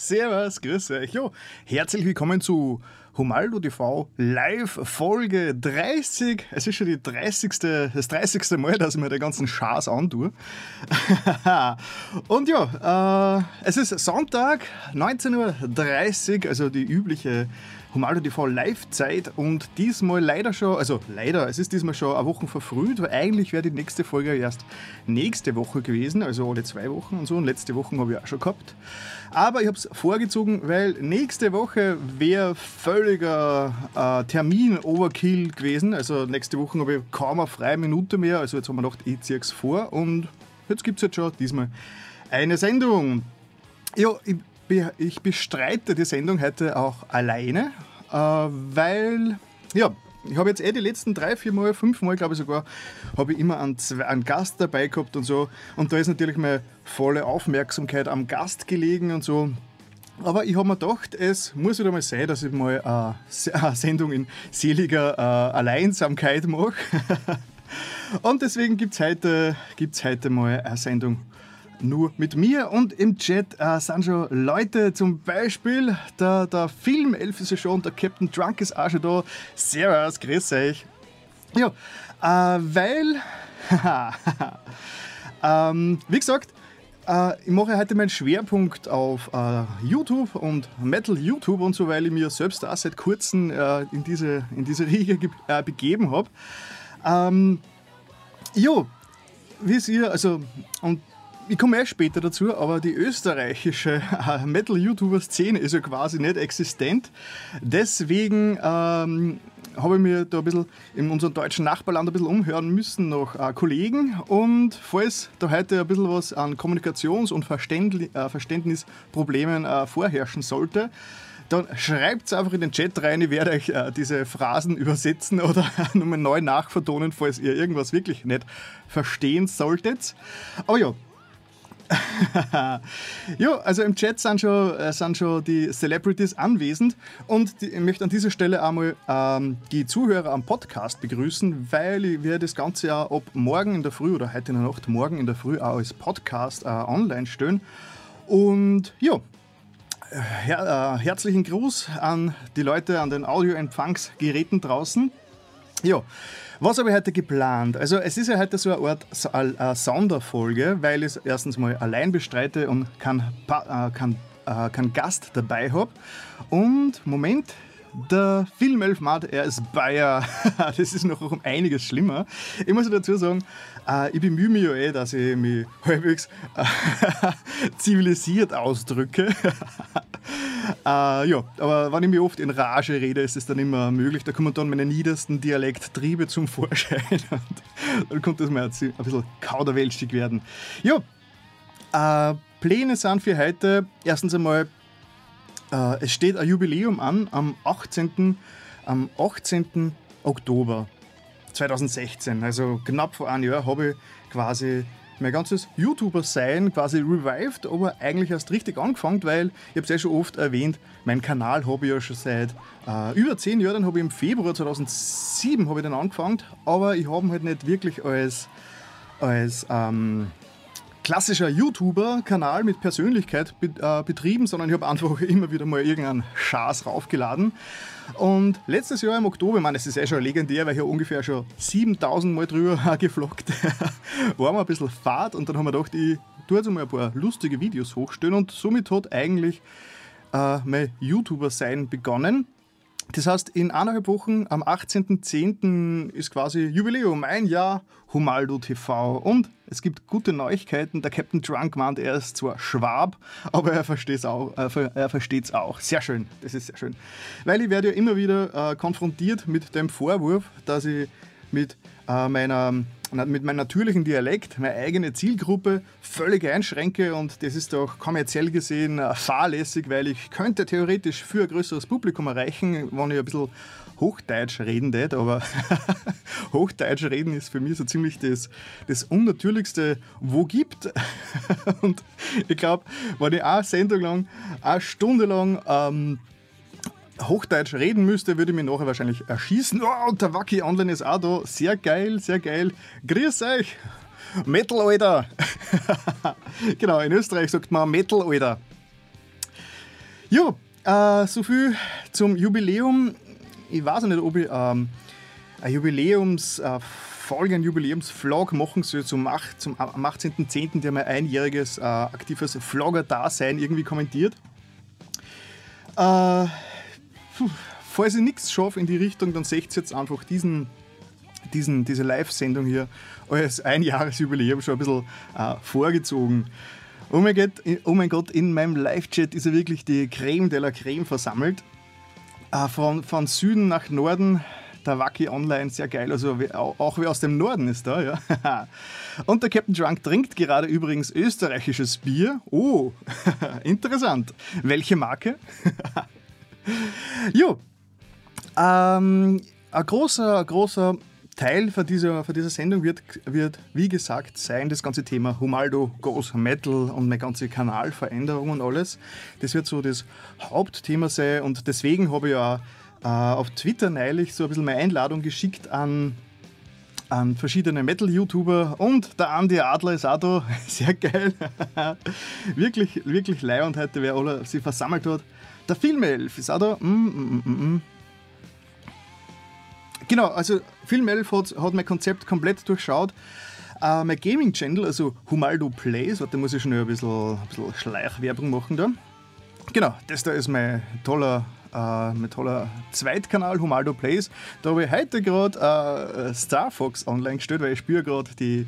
Servus, grüß euch. Jo, herzlich willkommen zu Humaldo TV Live Folge 30. Es ist schon die 30. das 30. Mal, dass ich mir den ganzen Schaß antue. Und ja, äh, es ist Sonntag, 19.30 Uhr, also die übliche Humaldo TV Live-Zeit und diesmal leider schon, also leider, es ist diesmal schon eine Woche verfrüht, weil eigentlich wäre die nächste Folge erst nächste Woche gewesen, also alle zwei Wochen und so und letzte Woche habe ich auch schon gehabt. Aber ich habe es vorgezogen, weil nächste Woche wäre völliger äh, Termin-Overkill gewesen, also nächste Woche habe ich kaum eine freie Minute mehr, also jetzt haben wir gedacht, ich ziehe es vor und jetzt gibt es jetzt schon diesmal eine Sendung. Ja, ich ich bestreite die Sendung heute auch alleine, äh, weil, ja, ich habe jetzt eh die letzten drei, vier Mal, fünf Mal, glaube ich sogar, habe ich immer einen, einen, Gast dabei gehabt und so. Und da ist natürlich meine volle Aufmerksamkeit am Gast gelegen und so. Aber ich habe mir gedacht, es muss wieder mal sein, dass ich mal eine Sendung in seliger äh, Alleinsamkeit mache. und deswegen gibt es heute, gibt's heute mal eine Sendung nur mit mir und im Chat äh, sind schon Leute, zum Beispiel der, der Filmelf ist ja schon der Captain Drunk ist auch schon da. Servus, grüß euch. Ja, äh, weil, ähm, wie gesagt, äh, ich mache heute meinen Schwerpunkt auf äh, YouTube und Metal YouTube und so, weil ich mir selbst auch seit kurzem äh, in, diese, in diese Riege äh, begeben habe. Ähm, jo, wie ihr, also, und ich komme erst später dazu, aber die österreichische äh, Metal-YouTuber-Szene ist ja quasi nicht existent. Deswegen ähm, habe ich mir da ein bisschen in unserem deutschen Nachbarland ein bisschen umhören müssen nach äh, Kollegen. Und falls da heute ein bisschen was an Kommunikations- und Verständli äh, Verständnisproblemen äh, vorherrschen sollte, dann schreibt es einfach in den Chat rein. Ich werde euch äh, diese Phrasen übersetzen oder nochmal neu nachvertonen, falls ihr irgendwas wirklich nicht verstehen solltet. Aber ja, ja, also im Chat sind schon, äh, sind schon die Celebrities anwesend und die, ich möchte an dieser Stelle einmal ähm, die Zuhörer am Podcast begrüßen, weil werde das Ganze ja ab morgen in der Früh oder heute in der Nacht, morgen in der Früh auch als Podcast äh, online stellen. Und ja, her äh, herzlichen Gruß an die Leute an den Audioempfangsgeräten draußen. Ja, was habe ich heute geplant? Also es ist ja heute so eine Art eine Sonderfolge, weil ich es erstens mal allein bestreite und keinen äh, kein, äh, kein Gast dabei habe. Und Moment, der Filmelfmat, er ist Bayer. das ist noch um einiges schlimmer. Ich muss dazu sagen, äh, ich bemühe mich ja eh, dass ich mich halbwegs äh, zivilisiert ausdrücke. äh, ja, aber wenn ich mich oft in Rage rede, ist es dann immer möglich. Da kommen dann meine niedersten Dialekttriebe zum Vorschein. Und dann kommt das mal ein bisschen kauderwelschig werden. Ja, äh, Pläne sind für heute erstens einmal äh, es steht ein Jubiläum an am 18. Am 18. Oktober 2016, also knapp vor einem Jahr, habe ich quasi mein ganzes YouTuber-Sein quasi revived, aber eigentlich erst richtig angefangen, weil ich habe es ja schon oft erwähnt, meinen Kanal habe ich ja schon seit äh, über zehn Jahren, habe ich im Februar 2007 habe ich dann angefangen, aber ich habe ihn halt nicht wirklich als, als ähm, klassischer YouTuber-Kanal mit Persönlichkeit äh, betrieben, sondern ich habe einfach immer wieder mal irgendeinen Schaß raufgeladen. Und letztes Jahr im Oktober, ich meine, das ist eh schon legendär, weil ich ja ungefähr schon 7000 Mal drüber gefloggt, war mal ein bisschen Fahrt und dann haben wir gedacht, ich tue jetzt mal ein paar lustige Videos hochstellen und somit hat eigentlich äh, mein YouTuber-Sein begonnen. Das heißt, in eineinhalb Wochen, am 18.10. ist quasi Jubiläum, ein Jahr Humaldo TV. Und es gibt gute Neuigkeiten. Der Captain Drunk meint, er ist zwar Schwab, aber er versteht es auch, äh, er versteht's auch. Sehr schön, das ist sehr schön. Weil ich werde ja immer wieder äh, konfrontiert mit dem Vorwurf, dass ich mit äh, meiner mit meinem natürlichen Dialekt meine eigene Zielgruppe völlig einschränke und das ist doch kommerziell gesehen äh, fahrlässig, weil ich könnte theoretisch für ein größeres Publikum erreichen, wenn ich ein bisschen Hochdeutsch reden tät, aber Hochdeutsch reden ist für mich so ziemlich das, das Unnatürlichste, wo gibt. und ich glaube, wenn ich eine Sendung lang, eine Stunde lang ähm, Hochdeutsch reden müsste, würde ich mich nachher wahrscheinlich erschießen. Oh, und der Wacky Online ist auch da. Sehr geil, sehr geil. Grüß euch! Metal, Alter! genau, in Österreich sagt man Metal, Alter. Ja, äh, so viel zum Jubiläum. Ich weiß nicht, ob ich ähm, ein Jubiläums... Äh, Folge, ein Jubiläumsvlog machen soll zum, zum, am 18.10., der mein einjähriges äh, aktives Vlogger-Dasein irgendwie kommentiert. Äh, falls ich nichts schaffe in die Richtung, dann seht ihr jetzt einfach diesen, diesen, diese Live-Sendung hier als Einjahresjubiläum schon ein bisschen äh, vorgezogen. Oh mein, Gott, oh mein Gott, in meinem Live-Chat ist ja wirklich die Creme de la Creme versammelt. Äh, von, von Süden nach Norden der Wacky Online, sehr geil. Also auch wer aus dem Norden ist da, ja. Und der Captain Drunk trinkt gerade übrigens österreichisches Bier. Oh, interessant. Welche Marke? jo. Ähm, ein großer, großer Teil von dieser, von dieser Sendung wird, wird, wie gesagt, sein das ganze Thema Humaldo Goes Metal und meine ganze Kanalveränderung und alles. Das wird so das Hauptthema sein und deswegen habe ich ja äh, auf Twitter neulich so ein bisschen meine Einladung geschickt an, an verschiedene Metal-YouTuber und der Andi Adler ist auch da. Sehr geil. wirklich, wirklich leibend heute, wer alle sich versammelt hat. Der Filmelf ist auch da. Mm, mm, mm, mm, mm. genau, also Filmelf hat, hat mein Konzept komplett durchschaut. Uh, mein Gaming-Channel, also Humaldo Plays, warte, muss ich schon ein bisschen, ein bisschen Schleichwerbung machen da. Genau, das da ist mein toller äh, mit toller Zweitkanal Humaldo Plays. Da habe ich heute gerade äh, Star Fox online gestellt, weil ich spüre gerade die, äh,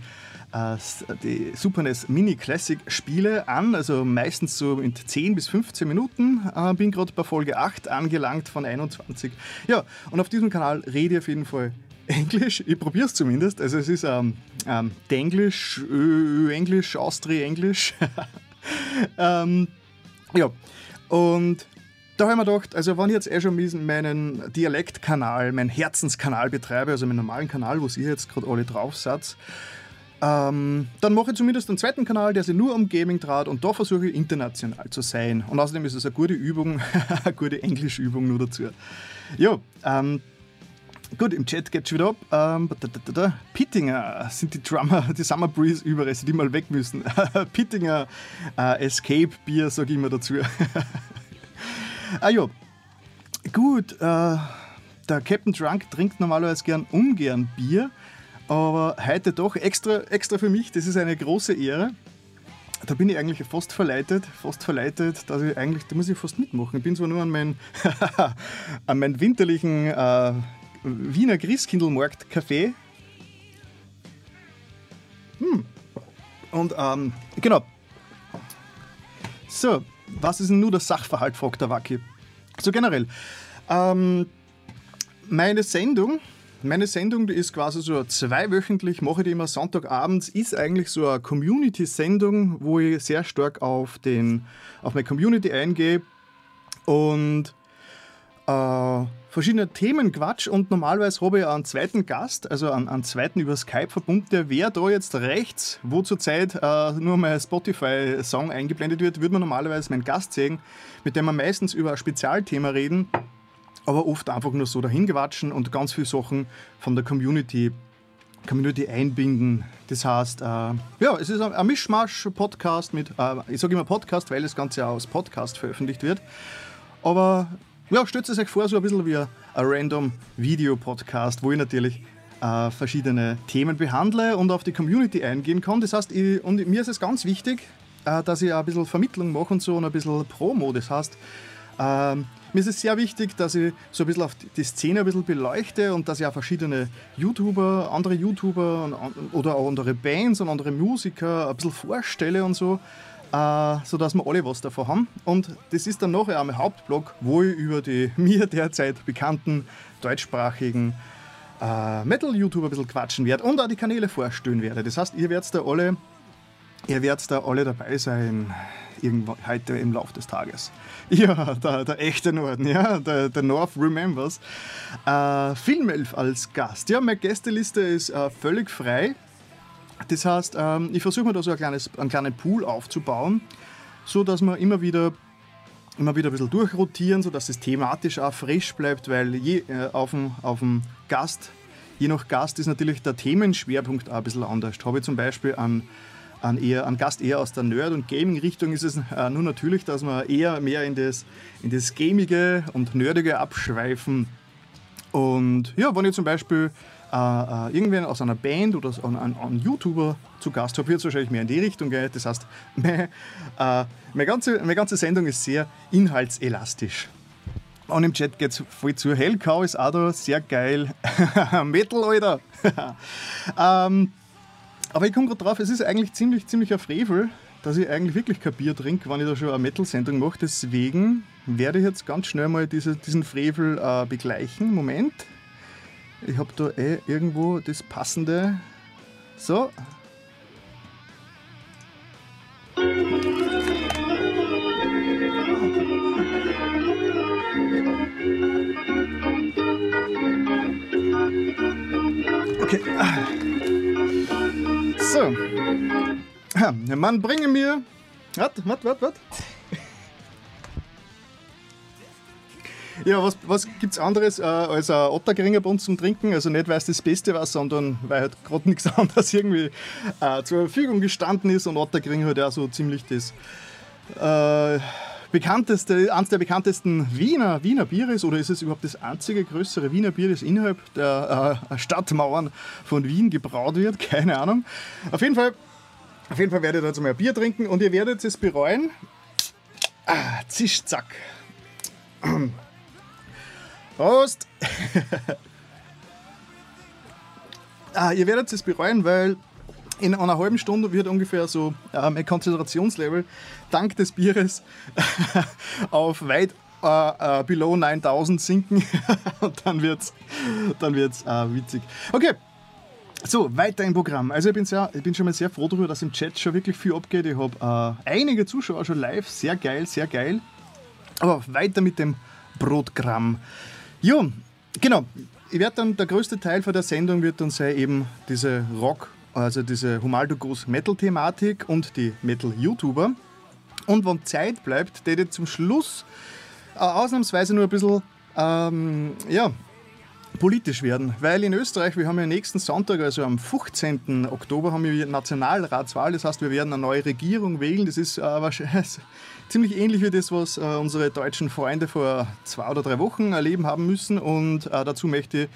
die Super NES Mini Classic Spiele an, also meistens so in 10 bis 15 Minuten. Äh, bin gerade bei Folge 8 angelangt von 21. Ja, und auf diesem Kanal rede ich auf jeden Fall Englisch, ich probiere es zumindest. Also es ist ähm, ähm, Denglisch, Englisch, Austri-Englisch. ähm, ja, und da habe ich mir gedacht, also wenn ich jetzt eh schon meinen Dialektkanal, meinen Herzenskanal betreibe, also meinen normalen Kanal, wo ihr jetzt gerade alle drauf seid, ähm, dann mache ich zumindest einen zweiten Kanal, der sich nur um Gaming dreht und da versuche ich international zu sein. Und außerdem ist es eine gute Übung, eine gute Englischübung nur dazu. Ja, ähm, Gut, im Chat geht es wieder ab. Ähm, Pittinger sind die Drummer, die Summer Breeze Überreste, die mal weg müssen. Pittinger äh, Escape Bier, sage ich immer dazu. Ah ja, gut, äh, der Captain Drunk trinkt normalerweise gern ungern Bier, aber heute doch extra, extra für mich, das ist eine große Ehre. Da bin ich eigentlich fast verleitet, fast verleitet, dass ich eigentlich, da muss ich fast mitmachen. Ich bin zwar nur an meinen, an meinen winterlichen äh, Wiener Christkindlmarkt Café. Hm. Und ähm, genau. So, was ist denn nur der Sachverhalt, fragt der Wacki. So generell. Ähm, meine Sendung, meine Sendung, die ist quasi so zweiwöchentlich, mache ich die immer Sonntagabends, ist eigentlich so eine Community-Sendung, wo ich sehr stark auf, den, auf meine Community eingehe und äh, verschiedene Themen quatsch. Und normalerweise habe ich einen zweiten Gast, also einen, einen zweiten über Skype verbunden, der wäre da jetzt rechts, wo zurzeit äh, nur mein Spotify-Song eingeblendet wird, würde man normalerweise meinen Gast sehen, mit dem wir meistens über ein Spezialthema reden, aber oft einfach nur so dahin gewatschen und ganz viele Sachen von der Community Community einbinden. Das heißt, äh, ja, es ist ein Mischmasch-Podcast mit, äh, ich sage immer Podcast, weil das Ganze als Podcast veröffentlicht wird. Aber ja, stellt es euch vor, so ein bisschen wie ein random Video-Podcast, wo ich natürlich äh, verschiedene Themen behandle und auf die Community eingehen kann. Das heißt, ich, und mir ist es ganz wichtig, äh, dass ich ein bisschen Vermittlung mache und so und ein bisschen Promo. Das heißt, äh, mir ist es sehr wichtig, dass ich so ein bisschen auf die Szene ein bisschen beleuchte und dass ich auch verschiedene YouTuber, andere YouTuber und, oder auch andere Bands und andere Musiker ein bisschen vorstelle und so äh, sodass wir alle was davon haben. Und das ist dann nachher am Hauptblog, wo ich über die mir derzeit bekannten deutschsprachigen äh, Metal-YouTuber ein bisschen quatschen werde und auch die Kanäle vorstellen werde. Das heißt, ihr werdet da alle, ihr werdet da alle dabei sein, irgendwann heute im Laufe des Tages. Ja, der, der echte Norden, ja, der, der North Remembers. Äh, Filmelf als Gast. Ja, meine Gästeliste ist äh, völlig frei. Das heißt, ähm, ich versuche mir da so ein kleines, einen kleinen Pool aufzubauen, so dass wir immer wieder immer wieder ein bisschen durchrotieren, sodass es thematisch auch frisch bleibt, weil je, äh, auf, dem, auf dem Gast, je nach Gast ist natürlich der Themenschwerpunkt auch ein bisschen anders. Habe ich zum Beispiel einen, ein, eher, ein Gast eher aus der Nerd- und Gaming-Richtung, ist es äh, nur natürlich, dass wir eher mehr in das, in das Gamige und Nerdige abschweifen. Und ja, wenn ich zum Beispiel äh, äh, irgendwen aus einer Band oder einen, einen YouTuber zu Gast habe, wird es wahrscheinlich mehr in die Richtung gehen. Das heißt, meine, äh, meine, ganze, meine ganze Sendung ist sehr inhaltselastisch. Und im Chat geht es voll zu. Hellcow ist auch da, sehr geil. Metal, Alter. ähm, aber ich komme gerade drauf, es ist eigentlich ziemlich, ziemlich ein Frevel, dass ich eigentlich wirklich kein Bier trinke, wenn ich da schon eine Metal-Sendung mache. Deswegen werde ich jetzt ganz schnell mal diese, diesen Frevel äh, begleichen. Moment. Ich habe da eh irgendwo das passende. So. So. Man bringe mir. Warte, warte, warte, warte. Ja, was, was gibt es anderes äh, als ein Ottergringer bei uns zum Trinken? Also nicht, weil es das Beste war, sondern weil halt gerade nichts anderes irgendwie äh, zur Verfügung gestanden ist und Ottergringer halt auch so ziemlich das äh, bekannteste, eines der bekanntesten Wiener, Wiener Biere ist oder ist es überhaupt das einzige größere Wiener Bier, das innerhalb der äh, Stadtmauern von Wien gebraut wird? Keine Ahnung. Auf jeden Fall, auf jeden Fall werdet ihr jetzt mal Bier trinken und ihr werdet es bereuen. Ah, zisch, zack. Prost! ah, ihr werdet es bereuen, weil in einer halben Stunde wird ungefähr so äh, mein Konzentrationslevel dank des Bieres auf weit äh, äh, below 9000 sinken und dann wird's, dann wird's äh, witzig. Okay, so, weiter im Programm. Also ich bin, sehr, ich bin schon mal sehr froh darüber, dass im Chat schon wirklich viel abgeht. Ich habe äh, einige Zuschauer schon live. Sehr geil, sehr geil. Aber weiter mit dem Brotgramm. Jo, genau. Ich werde dann, der größte Teil von der Sendung wird dann sein eben diese Rock, also diese Humaldo Groß Metal-Thematik und die Metal-YouTuber. Und wenn Zeit bleibt, werde ich zum Schluss äh, ausnahmsweise nur ein bisschen ähm, ja, politisch werden. Weil in Österreich, wir haben ja nächsten Sonntag, also am 15. Oktober, haben wir Nationalratswahl. Das heißt, wir werden eine neue Regierung wählen. Das ist äh, wahrscheinlich ziemlich ähnlich wie das, was äh, unsere deutschen Freunde vor zwei oder drei Wochen erleben haben müssen. Und äh, dazu möchte ich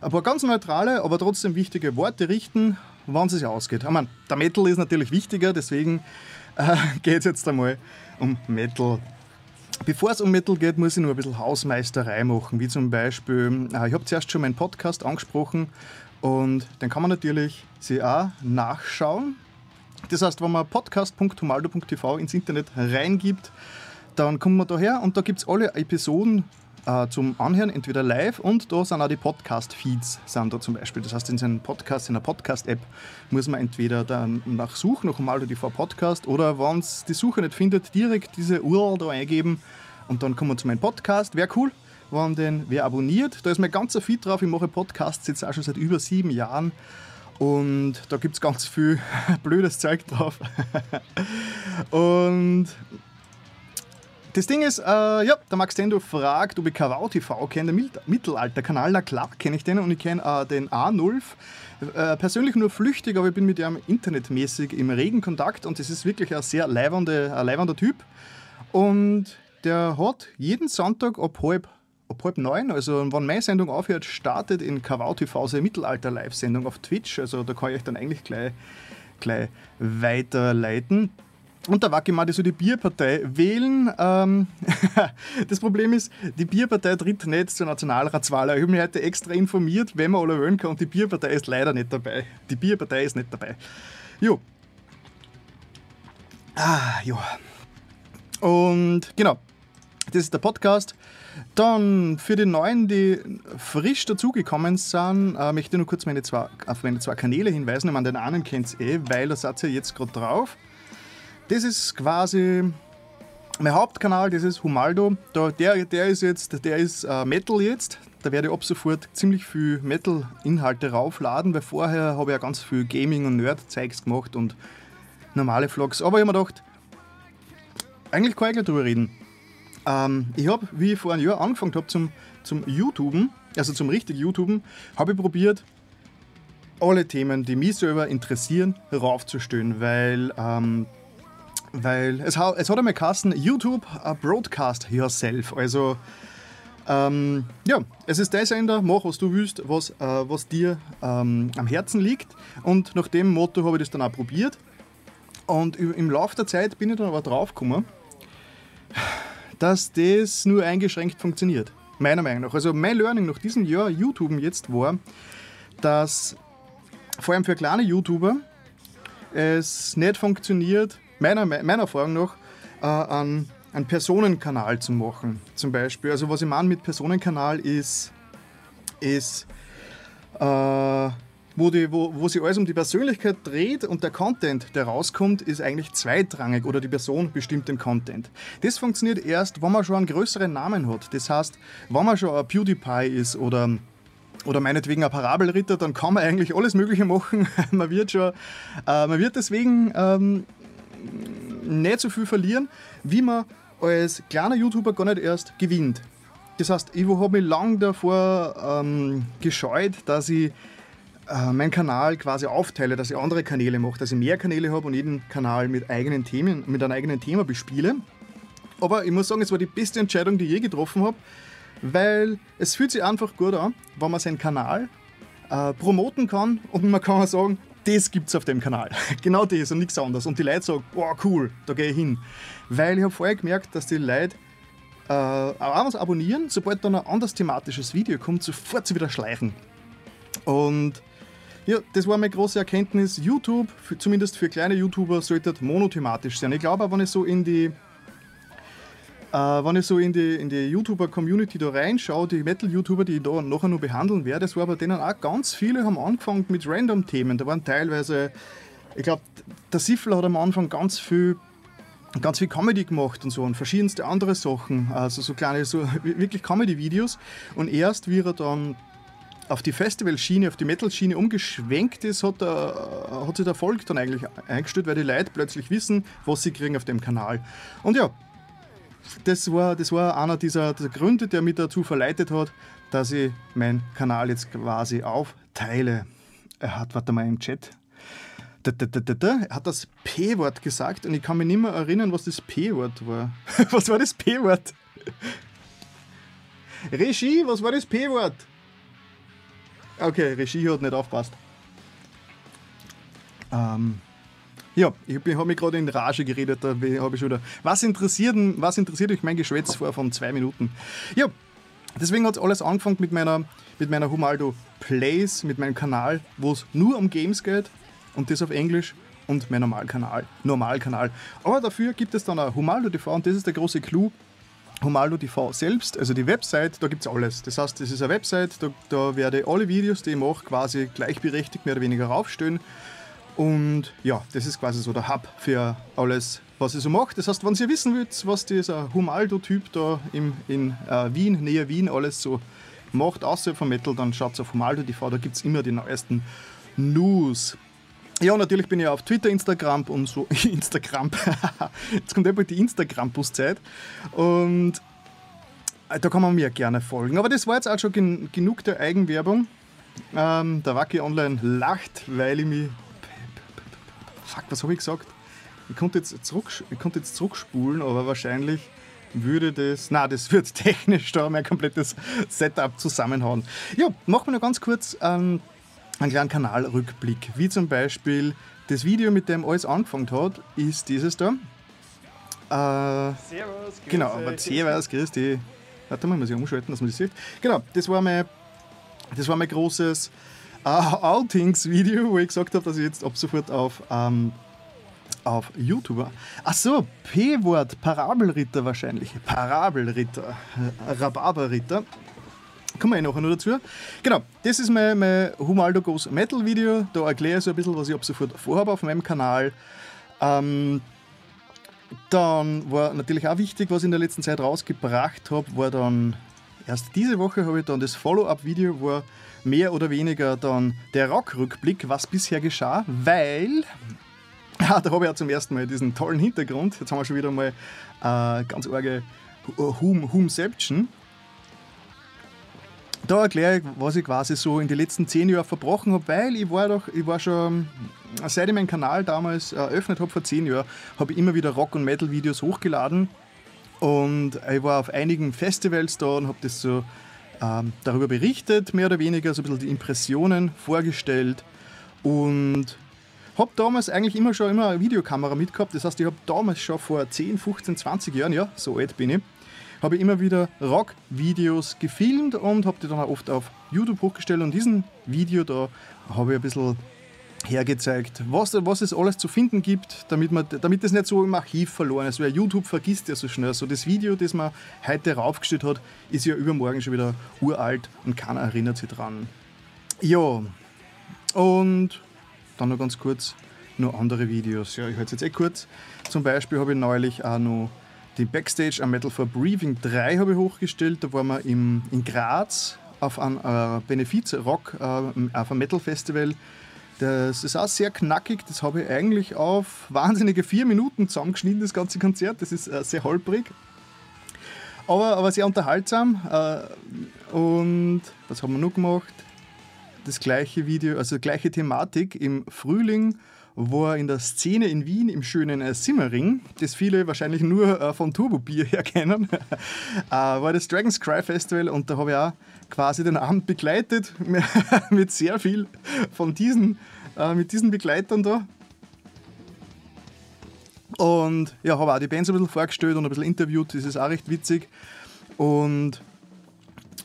ein paar ganz neutrale, aber trotzdem wichtige Worte richten, wann es sich ausgeht. Ich meine, der Metal ist natürlich wichtiger, deswegen äh, geht es jetzt einmal um Metal. Bevor es um Metal geht, muss ich nur ein bisschen Hausmeisterei machen, wie zum Beispiel, äh, ich habe zuerst schon meinen Podcast angesprochen und den kann man natürlich sich auch nachschauen. Das heißt, wenn man podcast.humaldo.tv ins Internet reingibt, dann kommt man da her und da gibt es alle Episoden äh, zum Anhören, entweder live und da sind auch die Podcast-Feeds sind da zum Beispiel. Das heißt, in seinem Podcast, in der Podcast-App muss man entweder dann nach Suchen nach Humaldo TV Podcast oder wenn es die Suche nicht findet, direkt diese URL da eingeben und dann kommen wir zu meinem Podcast. Wäre cool, wenn den wer abonniert. Da ist mein ganzer Feed drauf. Ich mache Podcasts jetzt auch schon seit über sieben Jahren. Und da gibt es ganz viel blödes Zeug drauf. und das Ding ist, äh, ja, der Max Tendo fragt, ob ich Kavau TV kenne, der Mittelalterkanal. Na klar, kenne ich den und ich kenne äh, den Arnulf. Äh, persönlich nur flüchtig, aber ich bin mit ihm internetmäßig im regen Kontakt und das ist wirklich ein sehr leibender, ein leibender Typ. Und der hat jeden Sonntag ab halb, ab halb neun, also wenn meine Sendung aufhört, startet in Kavau TV seine Mittelalter-Live-Sendung auf Twitch. Also da kann ich euch dann eigentlich gleich, gleich weiterleiten. Und da wacke ich mal so die Bierpartei wählen. Ähm, das Problem ist, die Bierpartei tritt nicht zur Nationalratswahl. Ich habe mich heute extra informiert, wenn man alle wählen kann und die Bierpartei ist leider nicht dabei. Die Bierpartei ist nicht dabei. Jo. Ah, jo. Und genau, das ist der Podcast. Dann für die Neuen, die frisch dazugekommen sind, äh, möchte ich nur kurz meine zwei, auf meine zwei Kanäle hinweisen. Ich meine, den einen kennt ihr eh, weil da seid ihr jetzt gerade drauf. Das ist quasi mein Hauptkanal, das ist Humaldo. Da, der, der ist jetzt, der ist äh, Metal jetzt. Da werde ich ab sofort ziemlich viel Metal-Inhalte raufladen, weil vorher habe ich ja ganz viel Gaming- und Nerd-Zeugs gemacht und normale Vlogs. Aber ich habe mir gedacht, eigentlich kann ich gleich drüber reden. Ähm, ich habe, wie ich vor einem Jahr angefangen habe zum, zum YouTuben, also zum richtigen YouTuben, habe ich probiert, alle Themen, die mich selber interessieren, raufzustellen, weil, ähm, weil es, es hat einmal Kasten YouTube Broadcast Yourself. Also, ähm, ja, es ist der Sender, mach was du willst, was, äh, was dir ähm, am Herzen liegt. Und nach dem Motto habe ich das dann auch probiert. Und im Laufe der Zeit bin ich dann aber draufgekommen, dass das nur eingeschränkt funktioniert. Meiner Meinung nach. Also mein Learning nach diesem Jahr YouTube jetzt war, dass vor allem für kleine YouTuber es nicht funktioniert, meiner, meiner Erfahrung nach, äh, einen, einen Personenkanal zu machen. Zum Beispiel. Also was ich meine mit Personenkanal ist, ist äh, wo, die, wo, wo sich alles um die Persönlichkeit dreht und der Content, der rauskommt, ist eigentlich zweitrangig oder die Person bestimmt den Content. Das funktioniert erst, wenn man schon einen größeren Namen hat. Das heißt, wenn man schon ein PewDiePie ist oder oder meinetwegen ein Parabelritter, dann kann man eigentlich alles Mögliche machen. man, wird schon, äh, man wird deswegen ähm, nicht so viel verlieren, wie man als kleiner YouTuber gar nicht erst gewinnt. Das heißt, ich habe mich lange davor ähm, gescheut, dass ich äh, meinen Kanal quasi aufteile, dass ich andere Kanäle mache, dass ich mehr Kanäle habe und jeden Kanal mit eigenen Themen, mit einem eigenen Thema bespiele. Aber ich muss sagen, es war die beste Entscheidung, die ich je getroffen habe, weil es fühlt sich einfach gut an, wenn man seinen Kanal äh, promoten kann und man kann sagen, das gibt es auf dem Kanal. genau das und nichts anderes. Und die Leute sagen, oh cool, da gehe ich hin. Weil ich habe vorher gemerkt, dass die Leute äh, auch was abonnieren, sobald dann ein anderes thematisches Video kommt, sofort sie wieder schleichen. Und ja, das war meine große Erkenntnis. YouTube, für, zumindest für kleine YouTuber, sollte monothematisch sein. Ich glaube aber, wenn ich so in die äh, wenn ich so in die, in die YouTuber-Community da reinschaue, die Metal-YouTuber, die ich da nachher noch behandeln werde, das war bei denen auch ganz viele, haben angefangen mit Random-Themen. Da waren teilweise, ich glaube, der Siffel hat am Anfang ganz viel ganz viel Comedy gemacht und so und verschiedenste andere Sachen, also so kleine, so wirklich Comedy-Videos. Und erst, wie er dann auf die Festival-Schiene, auf die Metal-Schiene umgeschwenkt ist, hat, der, hat sich der Erfolg dann eigentlich eingestellt, weil die Leute plötzlich wissen, was sie kriegen auf dem Kanal. Und ja, das war, das war einer dieser, dieser Gründe, der mich dazu verleitet hat, dass ich meinen Kanal jetzt quasi aufteile. Er hat, warte mal im Chat, er hat das P-Wort gesagt und ich kann mich nicht mehr erinnern, was das P-Wort war. was war das P-Wort? Regie, was war das P-Wort? Okay, Regie hat nicht aufpasst. Ähm, ja, ich habe mich gerade in Rage geredet, da habe ich schon wieder. Was interessiert, was interessiert euch mein Geschwätz vor von zwei Minuten? Ja, deswegen hat es alles angefangen mit meiner, mit meiner Humaldo Plays, mit meinem Kanal, wo es nur um Games geht und das auf Englisch und mein Normalkanal, Normalkanal. Aber dafür gibt es dann auch Humaldo TV und das ist der große Clou. Humaldo TV selbst, also die Website, da gibt es alles. Das heißt, das ist eine Website, da, da werde alle Videos, die ich mache, quasi gleichberechtigt mehr oder weniger raufstellen. Und ja, das ist quasi so der Hub für alles, was ich so mache. Das heißt, wenn ihr wissen wollt, was dieser Humaldo-Typ da im, in äh, Wien, näher Wien, alles so macht, außerhalb vom Metal, dann schaut auf Humaldo TV, da gibt es immer die neuesten News. Ja, natürlich bin ich auf Twitter, Instagram und so. Instagram. Jetzt kommt einfach die Instagram-Buszeit. Und äh, da kann man mir gerne folgen. Aber das war jetzt auch schon gen genug der Eigenwerbung. Ähm, der Wacky Online lacht, weil ich mich. Fuck, was habe ich gesagt? Ich konnte, jetzt zurück, ich konnte jetzt zurückspulen, aber wahrscheinlich würde das. Na, das wird technisch da mein komplettes Setup zusammenhauen. Ja, machen wir noch ganz kurz. Ähm, einen kleinen Kanalrückblick, wie zum Beispiel das Video, mit dem alles angefangen hat, ist dieses da. Äh, servus, grüße, Genau, aber Servus, grüß dich. Warte mal, muss ich umschalten, dass man das sieht. Genau, das war mein, das war mein großes Outings-Video, wo ich gesagt habe, dass ich jetzt ab sofort auf, ähm, auf YouTuber. Ach so, P-Wort, Parabelritter wahrscheinlich. Parabelritter, äh, Rhabarberritter. Kommen wir eh nachher noch dazu. Genau, das ist mein, mein Humaldo Goes Metal Video. Da erkläre ich so ein bisschen, was ich ab sofort vorhabe auf meinem Kanal. Ähm, dann war natürlich auch wichtig, was ich in der letzten Zeit rausgebracht habe, war dann erst diese Woche habe ich dann das Follow-up-Video, war mehr oder weniger dann der Rock-Rückblick, was bisher geschah, weil ja, da habe ich ja zum ersten Mal diesen tollen Hintergrund. Jetzt haben wir schon wieder mal äh, ganz arge Hum, Humception. da erkläre ich, was ich quasi so in den letzten zehn Jahren verbrochen habe, weil ich war doch, ich war schon, seit ich meinen Kanal damals eröffnet habe, vor zehn Jahren, habe ich immer wieder Rock- und Metal-Videos hochgeladen und ich war auf einigen Festivals da und habe das so ähm, darüber berichtet, mehr oder weniger, so ein bisschen die Impressionen vorgestellt und habe damals eigentlich immer schon immer eine Videokamera mitgehabt. Das heißt, ich habe damals schon vor 10, 15, 20 Jahren, ja, so alt bin ich, habe ich immer wieder Rock-Videos gefilmt und habe die dann auch oft auf YouTube hochgestellt. Und diesen Video da habe ich ein bisschen hergezeigt, was, was es alles zu finden gibt, damit, man, damit das nicht so im Archiv verloren ist. Weil YouTube vergisst ja so schnell. So das Video, das man heute raufgestellt hat, ist ja übermorgen schon wieder uralt und keiner erinnert sich dran. Ja, und dann noch ganz kurz noch andere Videos. Ja, ich halte es jetzt eh kurz. Zum Beispiel habe ich neulich auch noch die Backstage am Metal for Breathing 3 habe ich hochgestellt. Da waren wir im, in Graz auf einem äh, Benefiz-Rock, äh, auf einem Metal-Festival. Das ist auch sehr knackig. Das habe ich eigentlich auf wahnsinnige vier Minuten zusammengeschnitten, das ganze Konzert. Das ist äh, sehr holprig. Aber, aber sehr unterhaltsam. Äh, und was haben wir noch gemacht? Das gleiche Video, also gleiche Thematik im Frühling war in der Szene in Wien im schönen äh, Simmering, das viele wahrscheinlich nur von Turbo Bier her kennen, war das Dragon's Cry Festival und da habe ich auch quasi den Abend begleitet mit sehr viel von diesen, mit diesen Begleitern da. Und ja, habe auch die Bands ein bisschen vorgestellt und ein bisschen interviewt, das ist auch recht witzig. Und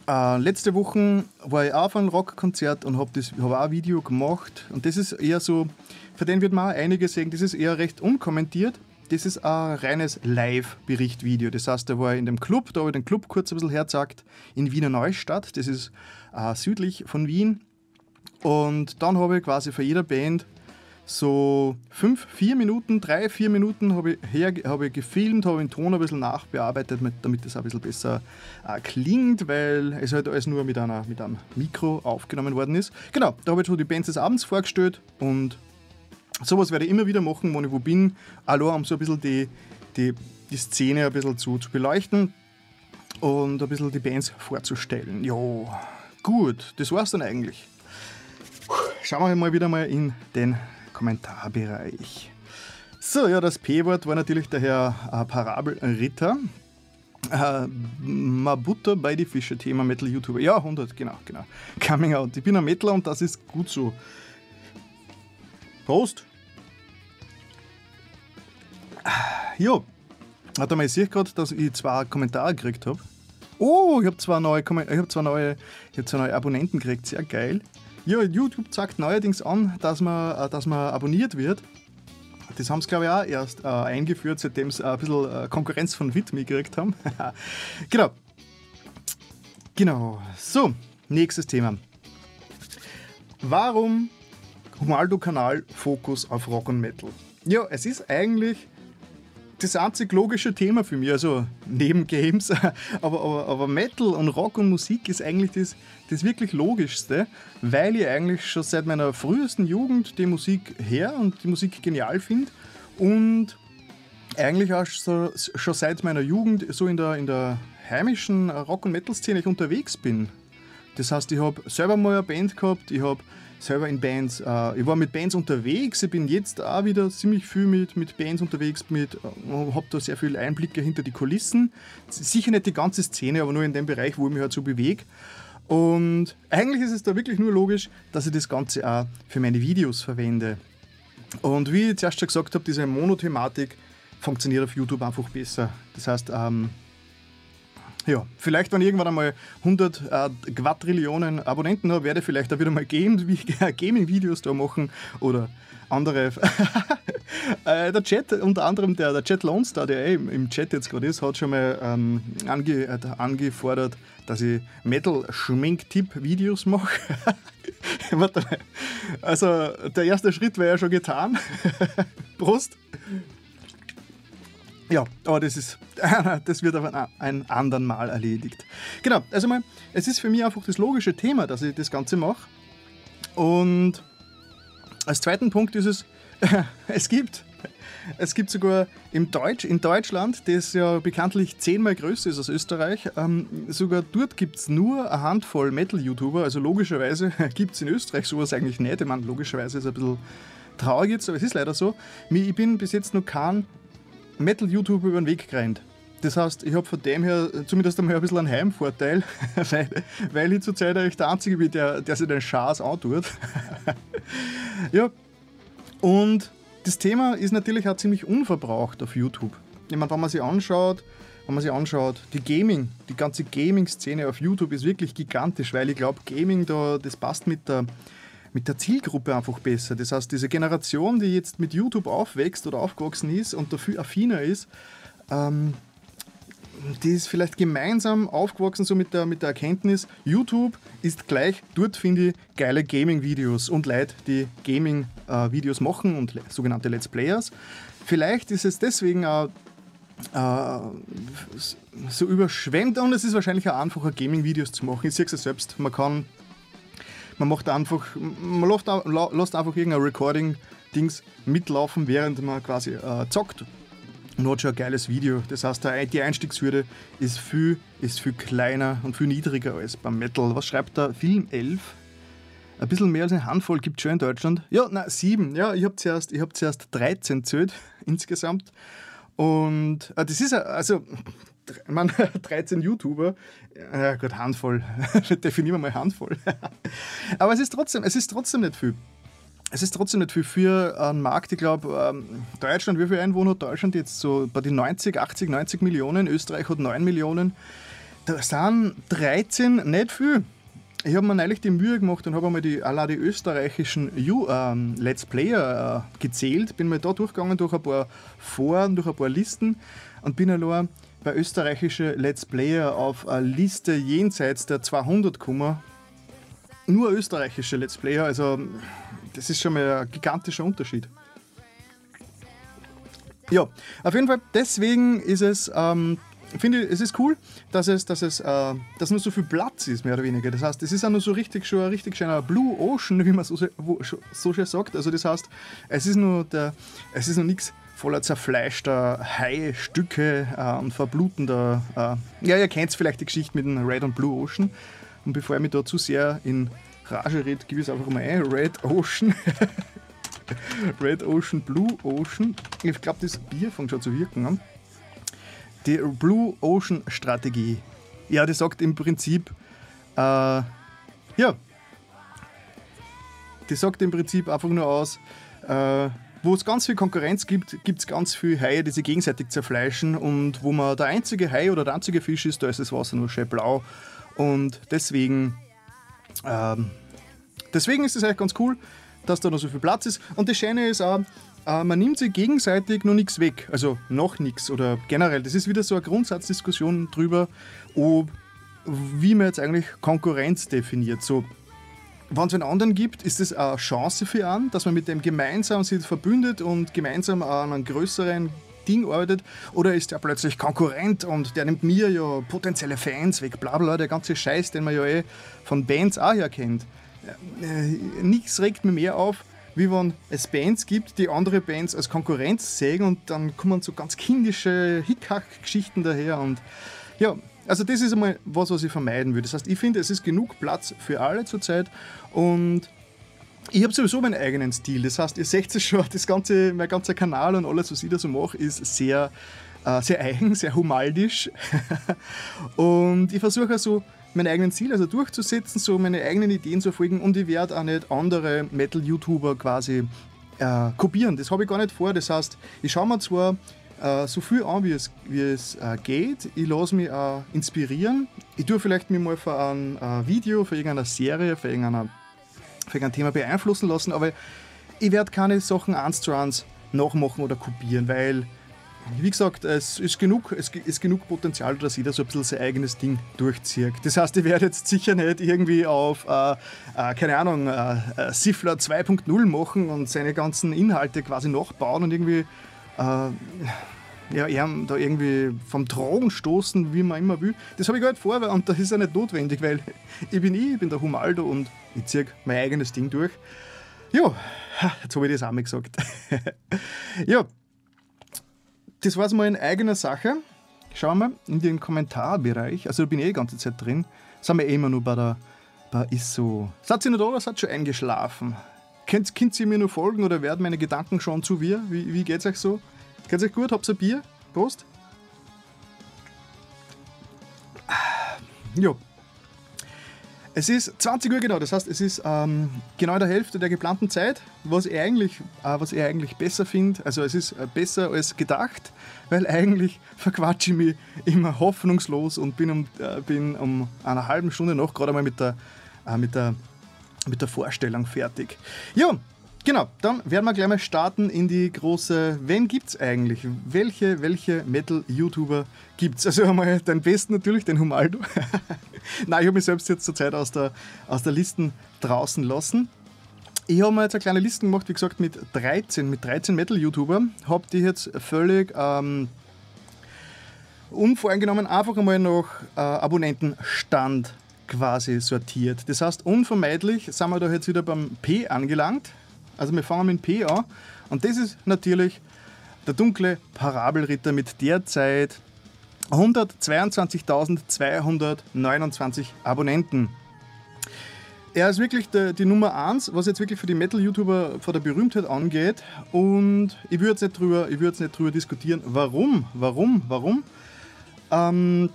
äh, letzte Woche war ich auch auf einem Rockkonzert und habe hab auch ein Video gemacht. Und das ist eher so, für den wird man auch einige sagen, das ist eher recht unkommentiert. Das ist ein reines Live-Bericht-Video. Das heißt, der war in dem Club, da habe ich den Club kurz ein bisschen hergezeigt, in Wiener Neustadt. Das ist äh, südlich von Wien. Und dann habe ich quasi für jeder Band so fünf, vier Minuten, drei, vier Minuten habe ich, her, habe ich gefilmt, habe den Ton ein bisschen nachbearbeitet, damit das ein bisschen besser äh, klingt, weil es halt alles nur mit, einer, mit einem Mikro aufgenommen worden ist. Genau, da habe ich schon die Bands des Abends vorgestellt und sowas werde ich immer wieder machen, wenn ich wo bin, allein um so ein bisschen die, die, die Szene ein bisschen zu, zu beleuchten und ein bisschen die Bands vorzustellen. Ja, gut, das war's dann eigentlich. Schauen wir mal wieder mal in den Kommentarbereich. So, ja, das P-Wort war natürlich der Herr äh, Parabelritter. Äh, Mabutter bei die Fische, Thema Metal-YouTuber. Ja, 100, genau, genau. Coming out. Ich bin ein Metaler und das ist gut so. Prost! Jo, warte mal, ich sehe gerade, dass ich zwei Kommentare gekriegt habe. Oh, ich habe zwei, neue, hab zwei, neue, hab zwei neue Abonnenten gekriegt, sehr geil. Ja, YouTube zeigt neuerdings an, dass man, äh, dass man abonniert wird. Das haben sie, glaube ich, auch erst äh, eingeführt, seitdem sie ein bisschen äh, Konkurrenz von Widmi gekriegt haben. genau. Genau. So, nächstes Thema. Warum Humaldo-Kanal Fokus auf Rock und Metal? Ja, es ist eigentlich das einzig logische Thema für mich, also neben Games, aber, aber, aber Metal und Rock und Musik ist eigentlich das, das wirklich Logischste, weil ich eigentlich schon seit meiner frühesten Jugend die Musik her und die Musik genial finde und eigentlich auch so, schon seit meiner Jugend so in der, in der heimischen Rock- und Metal-Szene unterwegs bin. Das heißt, ich habe selber mal eine Band gehabt, ich habe selber in Bands, äh, ich war mit Bands unterwegs, ich bin jetzt auch wieder ziemlich viel mit, mit Bands unterwegs, mit, äh, habe da sehr viele Einblicke hinter die Kulissen. Sicher nicht die ganze Szene, aber nur in dem Bereich, wo ich mich halt so bewege. Und eigentlich ist es da wirklich nur logisch, dass ich das Ganze auch für meine Videos verwende. Und wie ich zuerst schon gesagt habe, diese Monothematik funktioniert auf YouTube einfach besser. Das heißt, ähm, ja, vielleicht, wenn ich irgendwann einmal 100 äh, Quadrillionen Abonnenten habe, werde ich vielleicht auch wieder mal Gaming-Videos da machen oder andere. äh, der Chat, unter anderem der, der Chat Lone Star, der eh im Chat jetzt gerade ist, hat schon mal ähm, ange, äh, angefordert, dass ich Metal-Schmink-Tipp-Videos mache. Also, der erste Schritt wäre ja schon getan. Prost! Ja, aber das ist, das wird auf ein anderen Mal erledigt. Genau, also mal, es ist für mich einfach das logische Thema, dass ich das Ganze mache. Und als zweiten Punkt ist es, es gibt Es gibt sogar im Deutsch, in Deutschland, das ja bekanntlich zehnmal größer ist als Österreich, ähm, sogar dort gibt es nur eine Handvoll Metal-YouTuber. Also logischerweise gibt es in Österreich sowas eigentlich nicht. Ich meine, logischerweise ist es ein bisschen traurig jetzt, aber es ist leider so. Ich bin bis jetzt noch kein Metal-YouTuber über den Weg gerannt. Das heißt, ich habe von dem her zumindest einmal ein bisschen einen Heimvorteil, weil, weil ich zurzeit eigentlich der Einzige bin, der, der sich den Schaß antut. ja, und das Thema ist natürlich auch ziemlich unverbraucht auf YouTube. Ich meine, wenn man sich anschaut, wenn man sich anschaut, die Gaming, die ganze Gaming-Szene auf YouTube ist wirklich gigantisch, weil ich glaube, Gaming da, das passt mit der, mit der Zielgruppe einfach besser. Das heißt, diese Generation, die jetzt mit YouTube aufwächst oder aufgewachsen ist und dafür affiner ist, ähm, die ist vielleicht gemeinsam aufgewachsen so mit der, mit der Erkenntnis, YouTube ist gleich, dort finde ich geile Gaming-Videos und Leute, die Gaming-Videos machen und sogenannte Let's Players. Vielleicht ist es deswegen auch äh, so überschwemmt und es ist wahrscheinlich auch einfacher, Gaming-Videos zu machen. Ich sehe es ja selbst, man kann, man macht einfach, man lässt, lässt einfach irgendein Recording-Dings mitlaufen, während man quasi äh, zockt und hat schon ein geiles Video. Das heißt, die Einstiegshürde ist viel, ist viel kleiner und viel niedriger als beim Metal. Was schreibt der Film 11? Ein bisschen mehr als eine Handvoll gibt es schon in Deutschland. Ja, na sieben. Ja, ich habe zuerst, hab zuerst 13 zählt insgesamt. Und äh, das ist also, meine, 13 YouTuber, ja gut, Handvoll. Definieren wir mal Handvoll. Aber es ist trotzdem, es ist trotzdem nicht viel es ist trotzdem nicht viel für einen Markt. Ich glaube, ähm, Deutschland, wie viele Einwohner hat Deutschland jetzt? So bei den 90, 80, 90 Millionen. Österreich hat 9 Millionen. Da sind 13 nicht viel. Ich habe mir neulich die Mühe gemacht und habe einmal die, alle die österreichischen U, ähm, Let's Player äh, gezählt. Bin mal da durchgegangen durch ein paar Foren, durch ein paar Listen und bin allein bei österreichischen Let's Player auf eine Liste jenseits der 200 gekommen. Nur österreichische Let's Player, also das ist schon mal ein gigantischer Unterschied. Ja, auf jeden Fall, deswegen ist es, ähm, finde ich, es ist cool, dass es, dass es, äh, dass nur so viel Platz ist, mehr oder weniger. Das heißt, es ist auch nur so richtig schon ein richtig schöner Blue Ocean, wie man so, so schön sagt. Also das heißt, es ist nur der, es ist noch nichts voller zerfleischter Haistücke äh, und verblutender. Äh, ja, ihr kennt vielleicht die Geschichte mit dem Red und Blue Ocean. Und bevor ich mich da zu sehr in Rage red, gib es einfach mal ein. Red Ocean. Red Ocean, Blue Ocean. Ich glaube, das Bier fängt schon zu wirken an. Die Blue Ocean Strategie. Ja, die sagt im Prinzip, äh, ja, die sagt im Prinzip einfach nur aus, äh, wo es ganz viel Konkurrenz gibt, gibt es ganz viele Haie, die sich gegenseitig zerfleischen und wo man der einzige Hai oder der einzige Fisch ist, da ist das Wasser nur schön blau und deswegen ähm, Deswegen ist es eigentlich ganz cool, dass da noch so viel Platz ist. Und das Schöne ist auch, äh, man nimmt sich gegenseitig noch nichts weg. Also noch nichts oder generell. Das ist wieder so eine Grundsatzdiskussion drüber, ob, wie man jetzt eigentlich Konkurrenz definiert. So, wenn es einen anderen gibt, ist es eine Chance für einen, dass man mit dem gemeinsam sich verbündet und gemeinsam an einem größeren Ding arbeitet? Oder ist der plötzlich Konkurrent und der nimmt mir ja potenzielle Fans weg, bla bla, der ganze Scheiß, den man ja eh von Bands auch her kennt äh, nichts regt mir mehr auf, wie wenn es Bands gibt, die andere Bands als Konkurrenz sehen und dann kommen so ganz kindische Hickhack-Geschichten daher und ja, also das ist einmal was, was ich vermeiden würde. Das heißt, ich finde, es ist genug Platz für alle zurzeit und ich habe sowieso meinen eigenen Stil. Das heißt, ihr seht es schon, das ganze, mein ganzer Kanal und alles, was ich da so mache, ist sehr, äh, sehr eigen, sehr humaldisch. und ich versuche also mein eigenes Ziel also durchzusetzen, so meine eigenen Ideen zu folgen und ich werde auch nicht andere Metal-YouTuber quasi äh, kopieren. Das habe ich gar nicht vor. Das heißt, ich schaue mir zwar äh, so viel an, wie es, wie es äh, geht. Ich lasse mich auch inspirieren. Ich tue vielleicht mich mal für ein äh, Video, für irgendeine Serie, für, irgendeine, für irgendein Thema beeinflussen lassen, aber ich werde keine Sachen eins zu eins nachmachen oder kopieren, weil wie gesagt, es ist genug, es ist genug Potenzial, dass jeder so ein bisschen sein eigenes Ding durchzieht. Das heißt, ich werde jetzt sicher nicht irgendwie auf, äh, äh, keine Ahnung, äh, äh Sifler 2.0 machen und seine ganzen Inhalte quasi nachbauen und irgendwie äh, ja, eher da irgendwie vom Thron stoßen, wie man immer will. Das habe ich gar nicht vor und das ist ja nicht notwendig, weil ich bin ich, ich bin der Humaldo und ich ziehe mein eigenes Ding durch. Ja, jetzt habe ich das auch mal gesagt. ja, das war es mal in eigener Sache. Schauen wir in den Kommentarbereich. Also da bin ich eh die ganze Zeit drin. Sind wir eh immer nur bei der bei ISO. Seid ihr noch da oder seid ihr schon eingeschlafen? Könnt, könnt ihr mir nur folgen oder werden meine Gedanken schon zu wir? Wie, wie geht's euch so? Geht's euch gut? Habt ihr Bier? Prost? Ja. Es ist 20 Uhr genau, das heißt, es ist ähm, genau der Hälfte der geplanten Zeit, was ich eigentlich, äh, eigentlich besser finde. Also es ist äh, besser als gedacht, weil eigentlich verquatsche ich mich immer hoffnungslos und bin um, äh, bin um einer halben Stunde noch gerade mal mit der, äh, mit, der, mit der Vorstellung fertig. Ja, Genau, dann werden wir gleich mal starten in die große, wen gibt es eigentlich? Welche, welche Metal-YouTuber gibt es? Also einmal den besten natürlich, den Humaldo. Nein, ich habe mich selbst jetzt zur Zeit aus der, aus der Listen draußen lassen. Ich habe mir jetzt eine kleine Liste gemacht, wie gesagt, mit 13, mit 13 Metal-YouTuber. Habe die jetzt völlig ähm, unvoreingenommen einfach einmal nach äh, Abonnentenstand quasi sortiert. Das heißt, unvermeidlich sind wir da jetzt wieder beim P angelangt. Also wir fangen mit P an. Und das ist natürlich der dunkle Parabelritter mit derzeit 122.229 Abonnenten. Er ist wirklich der, die Nummer 1, was jetzt wirklich für die Metal-YouTuber von der Berühmtheit angeht. Und ich würde jetzt nicht drüber, nicht drüber diskutieren, warum, warum, warum. Ähm,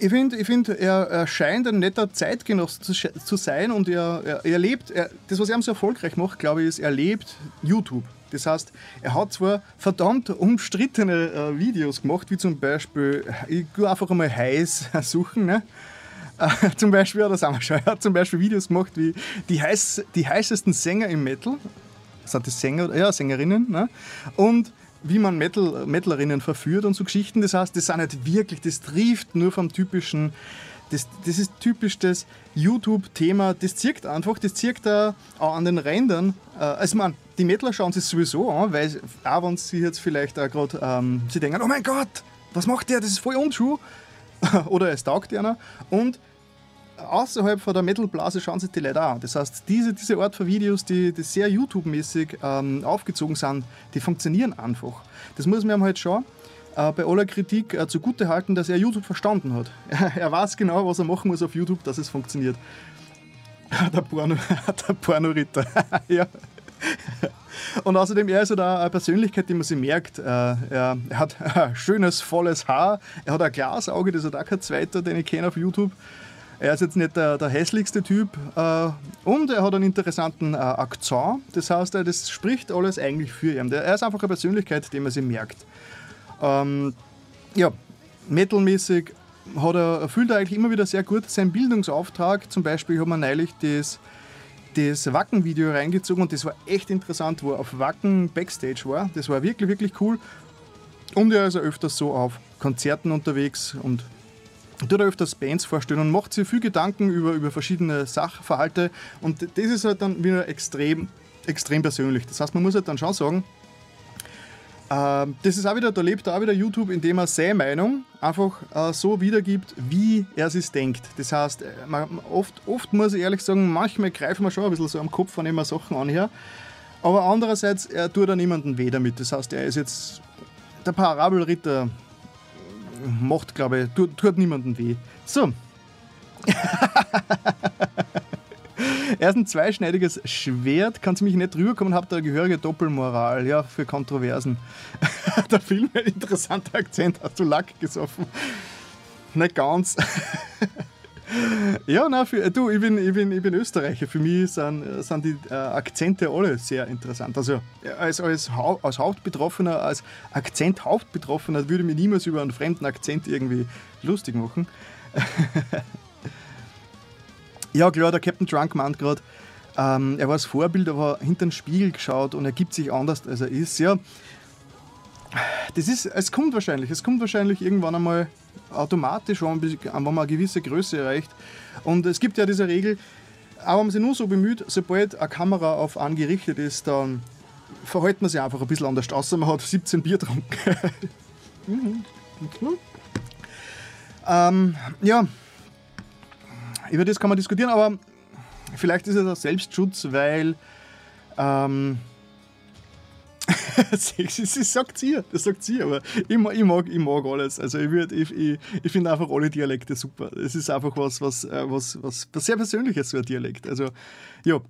ich finde, ich find, er, er, scheint ein netter Zeitgenosse zu, zu sein und er, er, er lebt, er, das, was er so erfolgreich macht, glaube ich, ist, er lebt YouTube. Das heißt, er hat zwar verdammt umstrittene äh, Videos gemacht, wie zum Beispiel, ich gehe einfach einmal heiß suchen, ne? Äh, zum Beispiel, das haben wir schon, er hat zum Beispiel Videos gemacht wie die, heiß, die heißesten Sänger im Metal. Sind das Sänger? Ja, Sängerinnen. Ne? Und wie man Metal, Metalerinnen verführt und so Geschichten. Das heißt, das sind nicht wirklich, das trifft nur vom typischen, das, das ist typisch das YouTube-Thema, das zirkt einfach, das zirkt da auch an den Rändern. Äh, also man, die Metaler schauen sich sowieso an, weil auch wenn sie jetzt vielleicht auch gerade, ähm, sie denken, oh mein Gott, was macht der, das ist voll untrue. Oder es taugt einer. Und außerhalb von der Metal-Blase schauen sich die Leute an. Das heißt, diese, diese Art von Videos, die, die sehr YouTube-mäßig ähm, aufgezogen sind, die funktionieren einfach. Das muss man ihm halt schon äh, bei aller Kritik äh, zugute halten, dass er YouTube verstanden hat. er weiß genau, was er machen muss auf YouTube, dass es funktioniert. der Porno, der Porno-Ritter. ja. Und außerdem, er ist halt auch eine Persönlichkeit, die man sich merkt. Äh, er, er hat schönes, volles Haar, er hat ein Glasauge, das hat auch kein zweiter, den ich kenne auf YouTube. Er ist jetzt nicht der, der hässlichste Typ äh, und er hat einen interessanten äh, Akzent. Das heißt, äh, das spricht alles eigentlich für ihn. Er ist einfach eine Persönlichkeit, die man sich merkt. Ähm, ja, metalmäßig hat er, erfüllt er eigentlich immer wieder sehr gut seinen Bildungsauftrag. Zum Beispiel haben wir neulich das, das Wacken-Video reingezogen und das war echt interessant, wo er auf Wacken Backstage war. Das war wirklich, wirklich cool. Und er ist ja öfters so auf Konzerten unterwegs und tut er öfters Bands vorstellen und macht sich viel Gedanken über, über verschiedene Sachverhalte und das ist halt dann wieder extrem, extrem persönlich. Das heißt, man muss halt dann schon sagen, äh, das ist auch wieder, da lebt auch wieder YouTube, indem er seine Meinung einfach äh, so wiedergibt, wie er sich denkt. Das heißt, äh, man, oft, oft muss ich ehrlich sagen, manchmal greifen wir schon ein bisschen so am Kopf, ich mir Sachen anhöre. Aber andererseits, er tut da niemanden weh damit. Das heißt, er ist jetzt der Parabelritter macht, glaube ich, tut, tut niemandem weh. So. er ist ein zweischneidiges Schwert, kann ziemlich nicht rüberkommen, habt eine gehörige Doppelmoral, ja, für Kontroversen. Der Film, ein interessanter Akzent, hast du Lack gesoffen? Nicht ganz. Ja, für, du, ich bin, ich, bin, ich bin Österreicher. Für mich sind, sind die äh, Akzente alle sehr interessant. Also als, als, als Hauptbetroffener, als Akzent-Hauptbetroffener würde ich mich niemals über einen fremden Akzent irgendwie lustig machen. ja, klar, der Captain Drunk meint gerade, ähm, er war das Vorbild, aber hinter den Spiegel geschaut und er gibt sich anders, als er ist. Ja, das ist, es kommt wahrscheinlich, es kommt wahrscheinlich irgendwann einmal automatisch, wenn man eine gewisse Größe erreicht. Und es gibt ja diese Regel, wenn man sich nur so bemüht, sobald eine Kamera auf angerichtet ist, dann verhält man sich einfach ein bisschen anders, außer man hat 17 Bier getrunken. Mhm. ähm, ja, über das kann man diskutieren, aber vielleicht ist es auch Selbstschutz, weil ähm, das sagt sie, das sagt sie, aber ich, ich, mag, ich mag alles. Also ich, ich, ich, ich finde einfach alle Dialekte super. Es ist einfach was, was, äh, was, was, was sehr Persönliches, so ein Dialekt. Also, ja.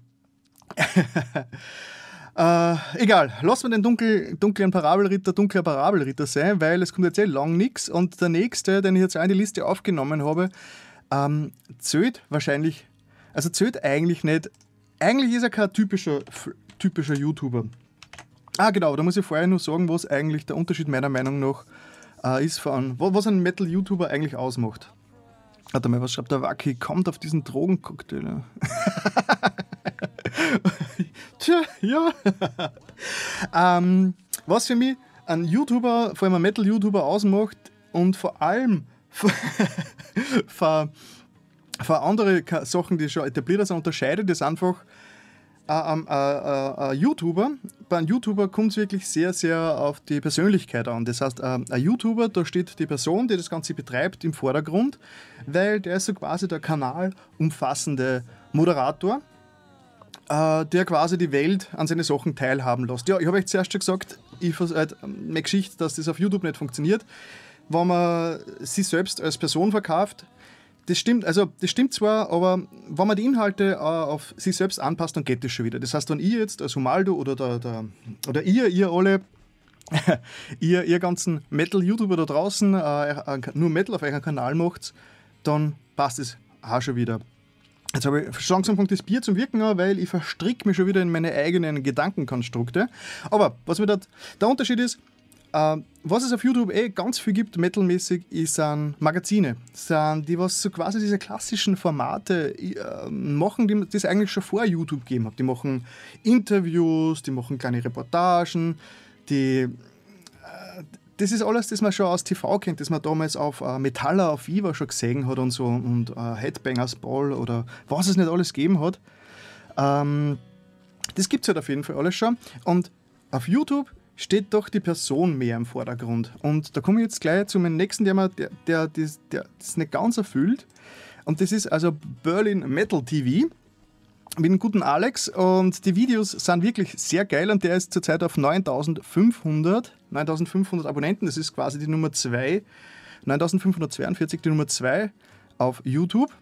Äh, egal, lassen wir den dunkel, dunklen Parabelritter dunkler Parabelritter sein, weil es kommt jetzt eh lang nichts. Und der nächste, den ich jetzt auch in die Liste aufgenommen habe, ähm, zählt wahrscheinlich, also zählt eigentlich nicht, eigentlich ist er kein typischer, typischer YouTuber. Ah, genau, da muss ich vorher nur sagen, was eigentlich der Unterschied meiner Meinung nach äh, ist von, was ein Metal-YouTuber eigentlich ausmacht. Warte mal, was schreibt der Waki? Kommt auf diesen Drogencocktail. Tja, ja. ähm, was für mich ein YouTuber, vor allem ein Metal-YouTuber ausmacht und vor allem vor, vor andere Sachen, die schon etabliert sind, unterscheidet, ist einfach, ein äh, äh, YouTuber, bei einem YouTuber kommt es wirklich sehr, sehr auf die Persönlichkeit an. Das heißt, ein YouTuber, da steht die Person, die das Ganze betreibt, im Vordergrund, weil der ist so quasi der kanalumfassende Moderator, äh, der quasi die Welt an seine Sachen teilhaben lässt. Ja, ich habe euch zuerst schon gesagt, ich, äh, meine Geschichte, dass das auf YouTube nicht funktioniert, wenn man sich selbst als Person verkauft, das stimmt, also das stimmt zwar, aber wenn man die Inhalte äh, auf sich selbst anpasst, dann geht das schon wieder. Das heißt, wenn ihr jetzt als Humaldo oder, der, der, oder ihr, ihr alle, ihr, ihr ganzen Metal-YouTuber da draußen äh, nur Metal auf eurem Kanal macht, dann passt es auch schon wieder. Jetzt habe ich langsam das Bier zum Wirken an, weil ich verstricke mich schon wieder in meine eigenen Gedankenkonstrukte. Aber was mir da, der Unterschied ist, äh, was es auf YouTube eh ganz viel gibt, metalmäßig, sind Magazine. Sind die, was so quasi diese klassischen Formate äh, machen, die es eigentlich schon vor YouTube gegeben hat. Die machen Interviews, die machen kleine Reportagen, die. Äh, das ist alles, das man schon aus TV kennt, das man damals auf äh, Metaller auf Viva schon gesehen hat und so und äh, Headbangers Ball oder was es nicht alles gegeben hat. Ähm, das gibt es halt auf jeden Fall alles schon. Und auf YouTube steht doch die Person mehr im Vordergrund. Und da komme ich jetzt gleich zu meinem nächsten Thema, der, der, der, der das nicht ganz erfüllt. Und das ist also Berlin Metal TV mit dem guten Alex und die Videos sind wirklich sehr geil und der ist zurzeit auf 9500, 9500 Abonnenten, das ist quasi die Nummer 2, 9542 die Nummer 2 auf YouTube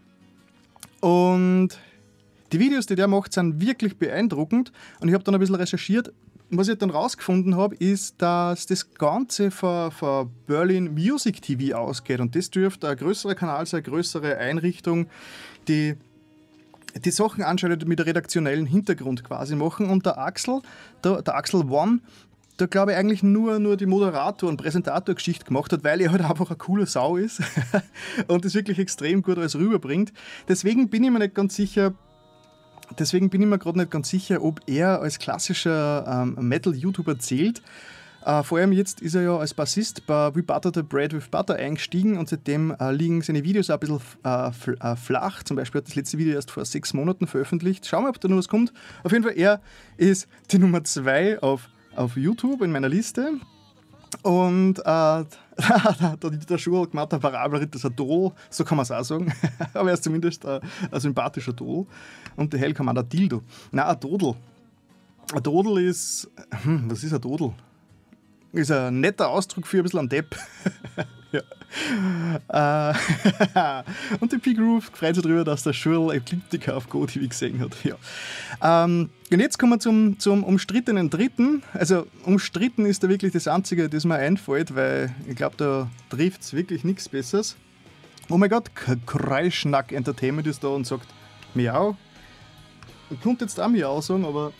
und die Videos, die der macht, sind wirklich beeindruckend und ich habe dann ein bisschen recherchiert, was ich dann rausgefunden habe, ist, dass das Ganze von, Berlin Music TV ausgeht. Und das dürfte ein größerer Kanal sein, eine größere Einrichtung, die die Sachen anschaut mit redaktionellen Hintergrund quasi machen. Und der Axel, der, der Axel One, der glaube ich eigentlich nur, nur die Moderator- und Präsentator-Geschichte gemacht hat, weil er halt einfach eine coole Sau ist und das wirklich extrem gut alles rüberbringt. Deswegen bin ich mir nicht ganz sicher, Deswegen bin ich mir gerade nicht ganz sicher, ob er als klassischer ähm, Metal-YouTuber zählt. Äh, vor allem jetzt ist er ja als Bassist bei We Butter the Bread with Butter eingestiegen und seitdem äh, liegen seine Videos auch ein bisschen äh, äh flach. Zum Beispiel hat das letzte Video erst vor sechs Monaten veröffentlicht. Schauen wir, ob da noch was kommt. Auf jeden Fall, er ist die Nummer zwei auf, auf YouTube in meiner Liste. Und äh, der Dieter Schuh hat gemacht, der Parabelritter ist ein Doll, so kann man es auch sagen. Aber er ist zumindest ein, ein sympathischer Doll. Und der Hell der Dildo. Nein, ein Dodel. Ein Dodel ist. Hm, was ist ein Dodel? Ist ein netter Ausdruck für ein bisschen ein Depp. ja. Äh, und die P-Groove freut sich darüber, dass der Schurl Ecliptica auf GoTV gesehen hat. Ja. Ähm, und jetzt kommen wir zum, zum umstrittenen Dritten. Also umstritten ist da wirklich das Einzige, das mir einfällt, weil ich glaube, da trifft es wirklich nichts Besseres. Oh mein Gott, Kreischnack Entertainment ist da und sagt Miau. Ich könnte jetzt auch Miau sagen, aber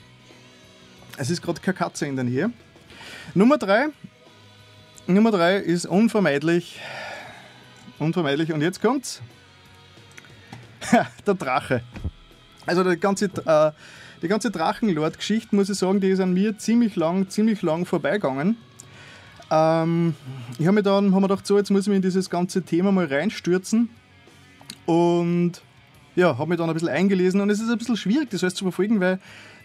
es ist gerade keine Katze in der Nähe. Nummer drei. Nummer drei ist unvermeidlich. Unvermeidlich. Und jetzt kommt's. der Drache. Also die ganze, äh, die ganze Drachenlord-Geschichte, muss ich sagen, die ist an mir ziemlich lang, ziemlich lang vorbeigegangen. Ähm, ich habe mir dann hab mir gedacht, so, jetzt muss ich mich in dieses ganze Thema mal reinstürzen. Und ja, habe mich dann ein bisschen eingelesen und es ist ein bisschen schwierig, das alles zu verfolgen, weil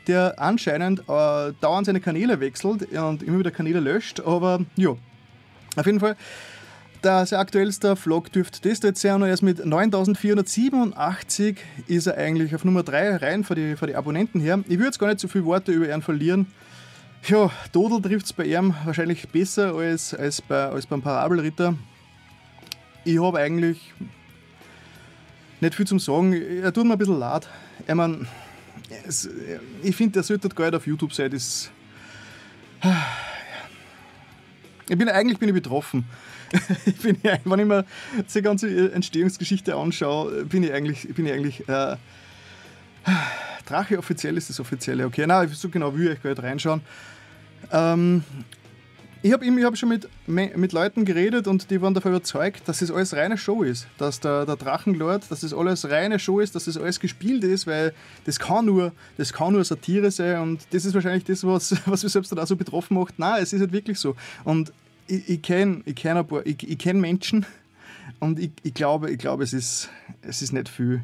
der anscheinend äh, dauernd seine Kanäle wechselt und immer wieder Kanäle löscht. Aber ja, auf jeden Fall. der sein aktuellster Vlog dürfte das jetzt sein. Und erst mit 9487 ist er eigentlich auf Nummer 3 rein für die, für die Abonnenten her. Ich würde jetzt gar nicht so viele Worte über ihn verlieren. Ja, Dodel trifft es bei ihm wahrscheinlich besser als, als, bei, als beim Parabelritter. Ich habe eigentlich nicht viel zum Sagen. Er tut mir ein bisschen leid. Ich meine, ich finde, der sollte gar nicht auf YouTube sein. Das, ich bin, eigentlich bin ich betroffen. ich bin, wenn ich mir die ganze Entstehungsgeschichte anschaue, bin ich eigentlich, bin ich eigentlich äh, Drache offiziell ist das offizielle. Okay, nein, so genau will ich gar nicht reinschauen. Ähm, ich habe hab schon mit, mit Leuten geredet und die waren davon überzeugt, dass es alles reine Show ist. Dass der, der Drachenlord, dass es alles reine Show ist, dass es alles gespielt ist, weil das kann nur, das kann nur Satire sein und das ist wahrscheinlich das, was, was mich selbst dann auch so betroffen macht. Nein, es ist halt wirklich so. Und ich, ich kenne ich kenn ich, ich kenn Menschen und ich, ich glaube, ich glaube es, ist, es ist nicht viel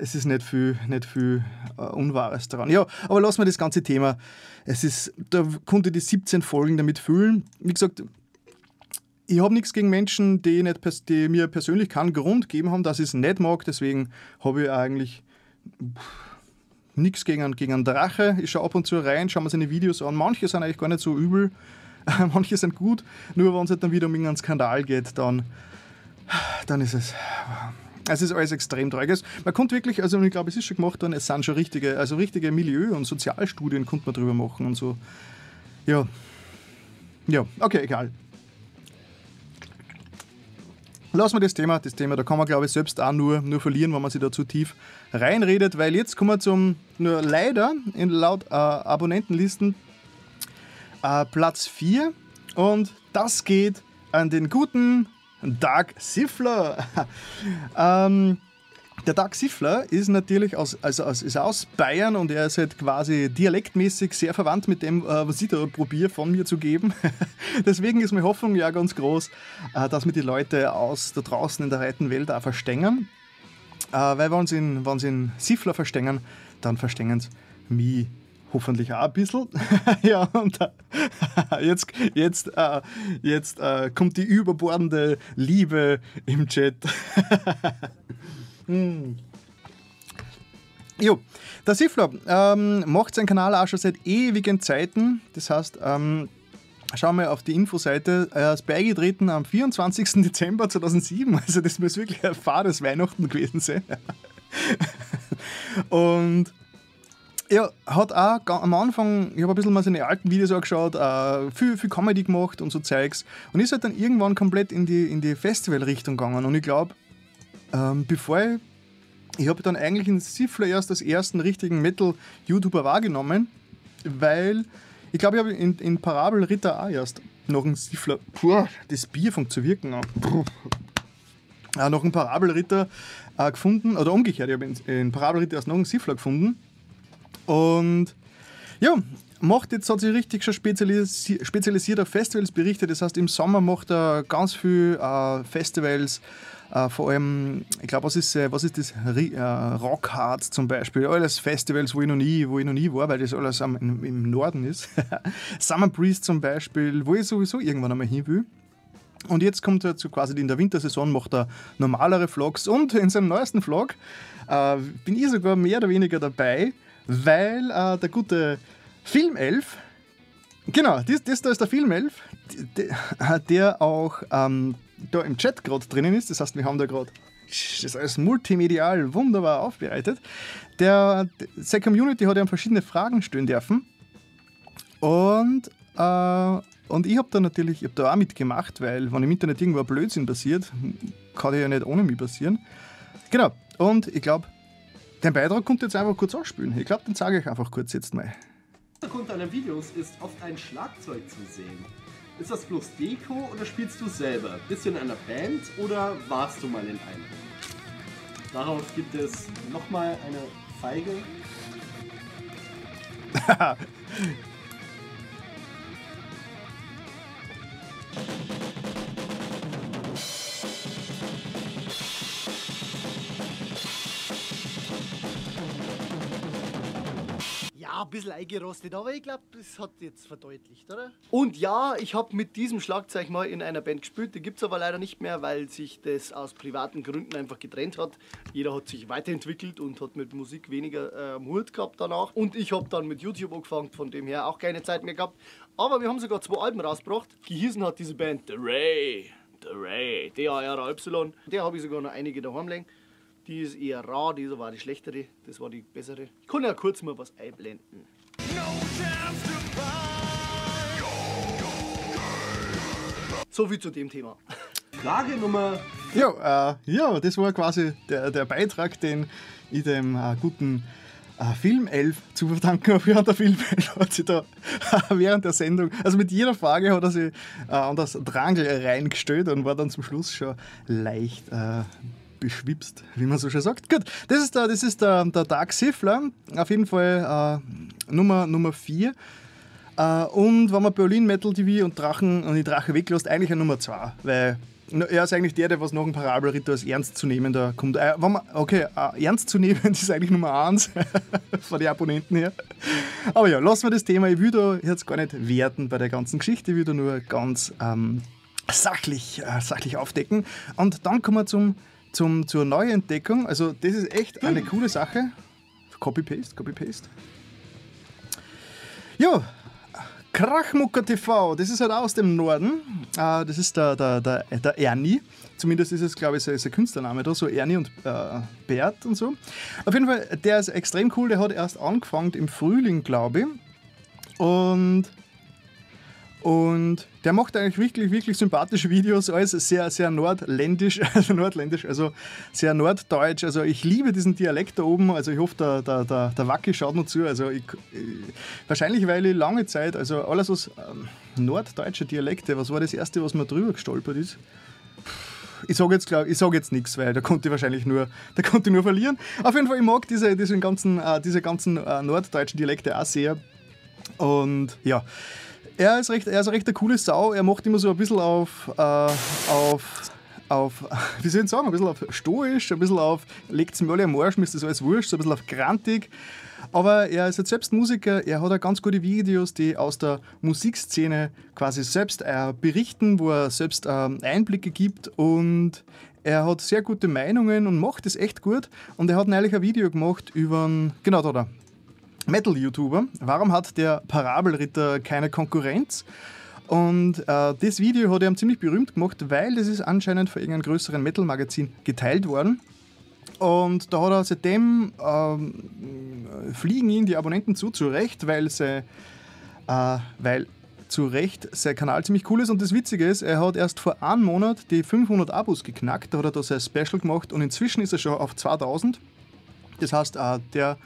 es ist nicht viel, nicht viel uh, Unwahres daran. Ja, aber lassen wir das ganze Thema. Es ist, da konnte die 17 Folgen damit füllen. Wie gesagt, ich habe nichts gegen Menschen, die, nicht, die mir persönlich keinen Grund gegeben haben, dass ich es nicht mag. Deswegen habe ich eigentlich nichts gegen, gegen einen Drache. Ich schaue ab und zu rein, schaue mir seine Videos an. Manche sind eigentlich gar nicht so übel, manche sind gut. Nur wenn es halt dann wieder um irgendeinen Skandal geht, dann, dann ist es es ist alles extrem traurig. Man konnte wirklich, also ich glaube, es ist schon gemacht worden, es sind schon richtige, also richtige Milieu- und Sozialstudien konnte man drüber machen und so. Ja. Ja, okay, egal. Lassen wir das Thema, das Thema, da kann man glaube ich selbst auch nur, nur verlieren, wenn man sich da zu tief reinredet, weil jetzt kommen wir zum, nur leider in laut äh, Abonnentenlisten äh, Platz 4 und das geht an den guten Doug Siffler. ähm, der Doug Siffler ist natürlich aus, also aus, ist aus Bayern und er ist halt quasi dialektmäßig sehr verwandt mit dem, äh, was ich da probiere von mir zu geben. Deswegen ist meine Hoffnung ja ganz groß, äh, dass mir die Leute aus da draußen in der weiten Welt auch verstehen. Äh, weil wenn sie in, wenn sie in Siffler verstehen, dann verstehen sie mich hoffentlich auch ein bisschen. ja, und äh, jetzt, jetzt, äh, jetzt äh, kommt die überbordende Liebe im Chat. hm. Jo, der Sifler ähm, macht seinen Kanal auch schon seit ewigen Zeiten. Das heißt, ähm, schauen wir auf die Infoseite. Er ist beigetreten am 24. Dezember 2007. Also, das muss wirklich ein fades Weihnachten gewesen sein. Und er hat auch am Anfang, ich habe ein bisschen mal seine alten Videos angeschaut, äh, viel, viel Comedy gemacht und so Zeugs. Und ist halt dann irgendwann komplett in die, in die Festival-Richtung gegangen. Und ich glaube, ähm, bevor ich, ich habe dann eigentlich in Siffler erst als ersten richtigen Metal-YouTuber wahrgenommen, weil ich glaube, ich habe in, in Parabel Ritter auch erst noch einen Siffler, puh, das Bier fängt zu wirken an. Äh, noch einen Parabelritter äh, gefunden, oder umgekehrt, ich habe in, in Parabelritter erst noch einen Siffler gefunden und ja, macht jetzt, hat sich richtig schon spezialisi spezialisiert auf Festivals berichtet. Das heißt, im Sommer macht er ganz viel äh, Festivals. Uh, vor allem, ich glaube, was ist, äh, was ist das? Uh, Rockhard zum Beispiel. Alles Festivals, wo ich noch nie, wo ich noch nie war, weil das alles am, im, im, Norden ist. Summer Breeze zum Beispiel, wo ich sowieso irgendwann einmal hin will. Und jetzt kommt er zu quasi in der Wintersaison, macht er normalere Vlogs und in seinem neuesten Vlog uh, bin ich sogar mehr oder weniger dabei weil äh, der gute Filmelf, genau, das, das da ist der Filmelf, der, der auch ähm, da im Chat gerade drinnen ist. Das heißt, wir haben da gerade das alles multimedial wunderbar aufbereitet. Der, seine Community hat ja verschiedene Fragen stellen dürfen. Und, äh, und ich habe da natürlich ich hab da auch mitgemacht, weil wenn im Internet irgendwo ein Blödsinn passiert, kann der ja nicht ohne mich passieren. Genau, und ich glaube, den Beitrag kommt jetzt einfach kurz ausspielen. Ich glaube, den sage ich einfach kurz jetzt mal. Im Hintergrund deiner Videos ist oft ein Schlagzeug zu sehen. Ist das bloß Deko oder spielst du selber? Bist du in einer Band oder warst du mal in einer? Darauf gibt es nochmal eine Feige. Ein bisschen eingerostet, aber ich glaube, das hat jetzt verdeutlicht, oder? Und ja, ich habe mit diesem Schlagzeug mal in einer Band gespielt. Die gibt es aber leider nicht mehr, weil sich das aus privaten Gründen einfach getrennt hat. Jeder hat sich weiterentwickelt und hat mit Musik weniger äh, Mut gehabt danach. Und ich habe dann mit YouTube angefangen, von dem her auch keine Zeit mehr gehabt. Aber wir haben sogar zwei Alben rausgebracht. Gehießen hat diese Band The Ray. The Ray. D-A-R-Y. Der habe ich sogar noch einige daheim liegen. Die ist eher rar, diese war die schlechtere, das war die bessere. Ich kann ja kurz mal was einblenden. So viel zu dem Thema. Frage Nummer. Ja, äh, ja, das war quasi der, der Beitrag, den ich dem äh, guten äh, Filmelf zu verdanken habe. Ja, der Filmelf hat sich da während der Sendung, also mit jeder Frage hat er sich äh, an das Drangel reingestellt und war dann zum Schluss schon leicht äh, beschwipst, wie man so schön sagt. Gut, das ist der, das ist der, der Dark Siffler, auf jeden Fall äh, Nummer 4. Nummer. Äh, und wenn man Berlin Metal TV und Drachen und die Drache weglässt, eigentlich eine Nummer 2, weil er ist eigentlich der, der was nach dem Parabelritter als ernst zu nehmen da kommt. Äh, man, okay, äh, ernst zu nehmen ist eigentlich Nummer 1 von den Abonnenten her. Aber ja, lassen wir das Thema. Ich will da jetzt gar nicht werten bei der ganzen Geschichte, ich will da nur ganz ähm, sachlich, äh, sachlich aufdecken. Und dann kommen wir zum zum, zur Neuentdeckung. Also, das ist echt eine hm. coole Sache. Copy-Paste, Copy-Paste. Ja, Krachmucker TV, das ist halt aus dem Norden. Äh, das ist der, der, der, der Ernie. Zumindest ist es, glaube ich, sein Künstlername da, so Ernie und äh, Bert und so. Auf jeden Fall, der ist extrem cool. Der hat erst angefangen im Frühling, glaube ich. Und und der macht eigentlich wirklich, wirklich sympathische Videos, alles sehr, sehr nordländisch, also nordländisch, also sehr norddeutsch. Also ich liebe diesen Dialekt da oben. Also ich hoffe, der, der, der, der Wacki schaut noch zu. Also ich, wahrscheinlich, weil ich lange Zeit, also alles aus ähm, norddeutsche Dialekte, was war das erste, was mir drüber gestolpert ist? ich sage jetzt, sag jetzt nichts, weil da konnte ich wahrscheinlich nur, da konnte ich nur verlieren. Auf jeden Fall, ich mag diese, diese ganzen, äh, diese ganzen äh, norddeutschen Dialekte auch sehr. Und ja, er ist recht, er ist recht eine coole Sau. Er macht immer so ein bisschen auf, äh, auf, auf, wie soll ich sagen, ein bisschen auf stoisch, ein bisschen auf, legt es mir alle am Arsch, mir ist das alles wurscht, so ein bisschen auf grantig. Aber er ist jetzt selbst Musiker, er hat auch ganz gute Videos, die aus der Musikszene quasi selbst äh, berichten, wo er selbst äh, Einblicke gibt und er hat sehr gute Meinungen und macht es echt gut. Und er hat neulich ein Video gemacht über, genau da, da Metal-YouTuber. Warum hat der Parabelritter keine Konkurrenz? Und äh, das Video hat er ziemlich berühmt gemacht, weil das ist anscheinend von irgendeinem größeren Metal-Magazin geteilt worden. Und da hat er seitdem ähm, fliegen ihn die Abonnenten zu, zu Recht, weil, sie, äh, weil zu Recht sein Kanal ziemlich cool ist. Und das Witzige ist, er hat erst vor einem Monat die 500 Abos geknackt, da hat er da sein Special gemacht und inzwischen ist er schon auf 2000. Das heißt, äh, der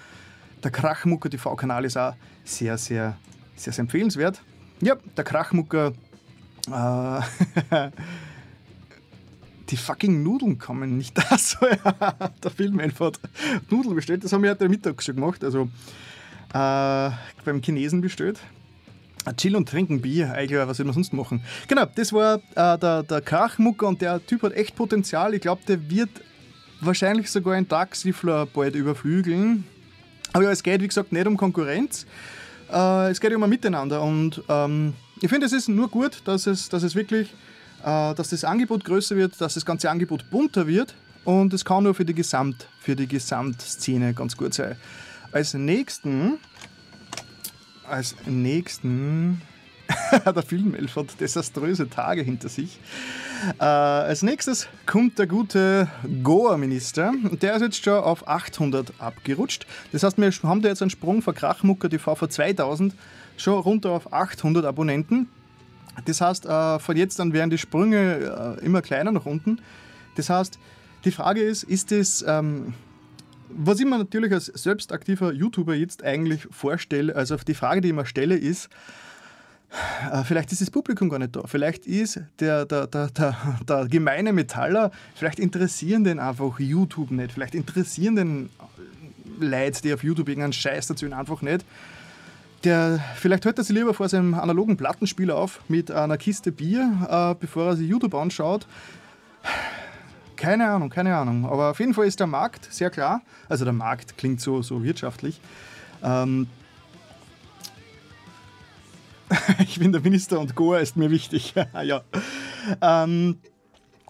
der Krachmucker TV-Kanal ist auch sehr, sehr, sehr, sehr empfehlenswert. Ja, der Krachmucker. Äh, die fucking Nudeln kommen nicht da. So, ja, der Film einfach Nudeln bestellt. Das haben wir heute Mittag schon gemacht. Also äh, beim Chinesen bestellt. Chill und trinken Bier, eigentlich, was will man sonst machen? Genau, das war äh, der, der Krachmucker und der Typ hat echt Potenzial. Ich glaube, der wird wahrscheinlich sogar einen Taxifler bald überflügeln. Aber ja, es geht, wie gesagt, nicht um Konkurrenz. Äh, es geht um ein Miteinander. Und ähm, ich finde, es ist nur gut, dass es, dass es wirklich, äh, dass das Angebot größer wird, dass das ganze Angebot bunter wird. Und es kann nur für die, Gesamt, für die Gesamtszene ganz gut sein. Als nächsten, als nächsten der Filmelf hat desaströse Tage hinter sich. Äh, als nächstes kommt der gute Goa-Minister. Der ist jetzt schon auf 800 abgerutscht. Das heißt, wir haben da jetzt einen Sprung von Krachmucker TV von 2000 schon runter auf 800 Abonnenten. Das heißt, äh, von jetzt an werden die Sprünge äh, immer kleiner nach unten. Das heißt, die Frage ist, ist das... Ähm, was ich mir natürlich als selbstaktiver YouTuber jetzt eigentlich vorstelle, also die Frage, die ich mir stelle, ist, vielleicht ist das Publikum gar nicht da. Vielleicht ist der, der, der, der, der gemeine Metaller, vielleicht interessieren den einfach YouTube nicht. Vielleicht interessieren den Leute, die auf YouTube irgendeinen Scheiß dazu einfach nicht. Der, vielleicht hört er sich lieber vor seinem analogen Plattenspieler auf mit einer Kiste Bier, äh, bevor er sich YouTube anschaut. Keine Ahnung, keine Ahnung. Aber auf jeden Fall ist der Markt sehr klar. Also der Markt klingt so, so wirtschaftlich. Ähm, ich bin der Minister und Goa ist mir wichtig. ja. Ähm,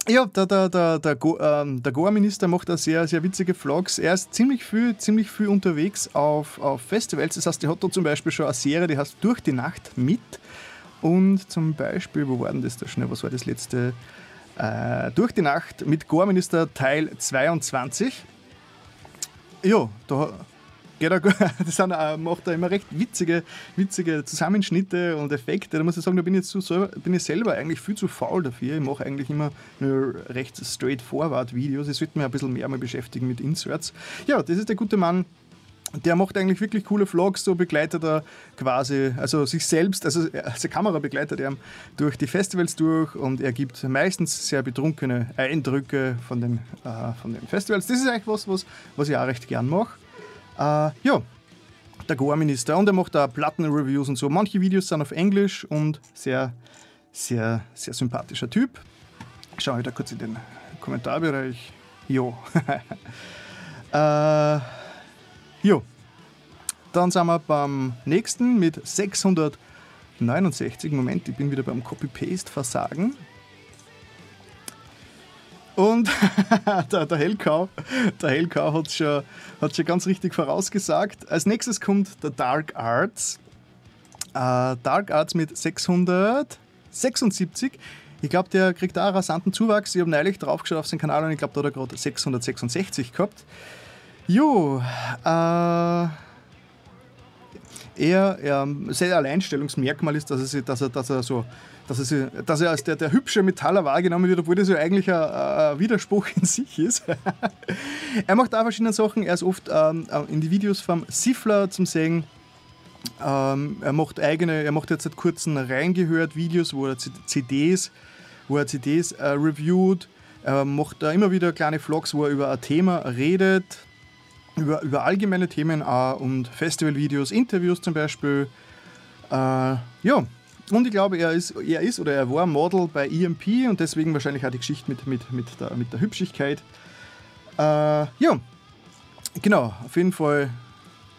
ja, der, der, der, der, Go, ähm, der Goa-Minister macht da sehr, sehr witzige Vlogs. Er ist ziemlich viel, ziemlich viel unterwegs auf, auf Festivals. Das heißt, er hat da zum Beispiel schon eine Serie, die heißt Durch die Nacht mit. Und zum Beispiel, wo war denn das da schnell? Was war das letzte? Äh, Durch die Nacht mit Goa-Minister Teil 22. Ja, da geht er, das sind, äh, macht er immer recht witzige, witzige Zusammenschnitte und Effekte. Da muss ich sagen, da bin ich, so, bin ich selber eigentlich viel zu faul dafür. Ich mache eigentlich immer nur recht straightforward Videos. Ich sollte mich ein bisschen mehr mal beschäftigen mit Inserts. Ja, das ist der gute Mann. Der macht eigentlich wirklich coole Vlogs, so begleitet er quasi, also sich selbst, also als Kamera begleitet er durch die Festivals durch und er gibt meistens sehr betrunkene Eindrücke von den, äh, von den Festivals. Das ist eigentlich was, was, was ich auch recht gern mache. Äh, ja, der Goa-Minister. Und er macht da Plattenreviews und so. Manche Videos sind auf Englisch und sehr, sehr, sehr sympathischer Typ. Schauen wir da kurz in den Kommentarbereich. Jo. äh, jo. Dann sind wir beim nächsten mit 669. Moment, ich bin wieder beim Copy-Paste-Versagen. Und der, der Hellcow, der Hellcow hat es schon, schon ganz richtig vorausgesagt. Als nächstes kommt der Dark Arts. Äh, Dark Arts mit 676. Ich glaube, der kriegt einen rasanten Zuwachs. Ich habe neulich draufgeschaut auf seinen Kanal und ich glaube, da hat er gerade 666 gehabt. Jo, äh, er, er, sein Alleinstellungsmerkmal ist, dass er, dass er, dass er so dass er, dass er als der, der hübsche Metaller wahrgenommen wird, obwohl das ja eigentlich ein, ein Widerspruch in sich ist. er macht auch verschiedene Sachen. Er ist oft ähm, in die Videos vom Siffler zum Sehen. Ähm, er macht eigene, er macht jetzt seit kurzem reingehört Videos, wo er CDs, wo er CDs äh, reviewt. Er macht da immer wieder kleine Vlogs, wo er über ein Thema redet, über, über allgemeine Themen auch und Festivalvideos, Interviews zum Beispiel. Äh, ja, und ich glaube, er ist, er ist oder er war Model bei EMP und deswegen wahrscheinlich auch die Geschichte mit, mit, mit, der, mit der Hübschigkeit. Äh, ja, genau, auf jeden Fall,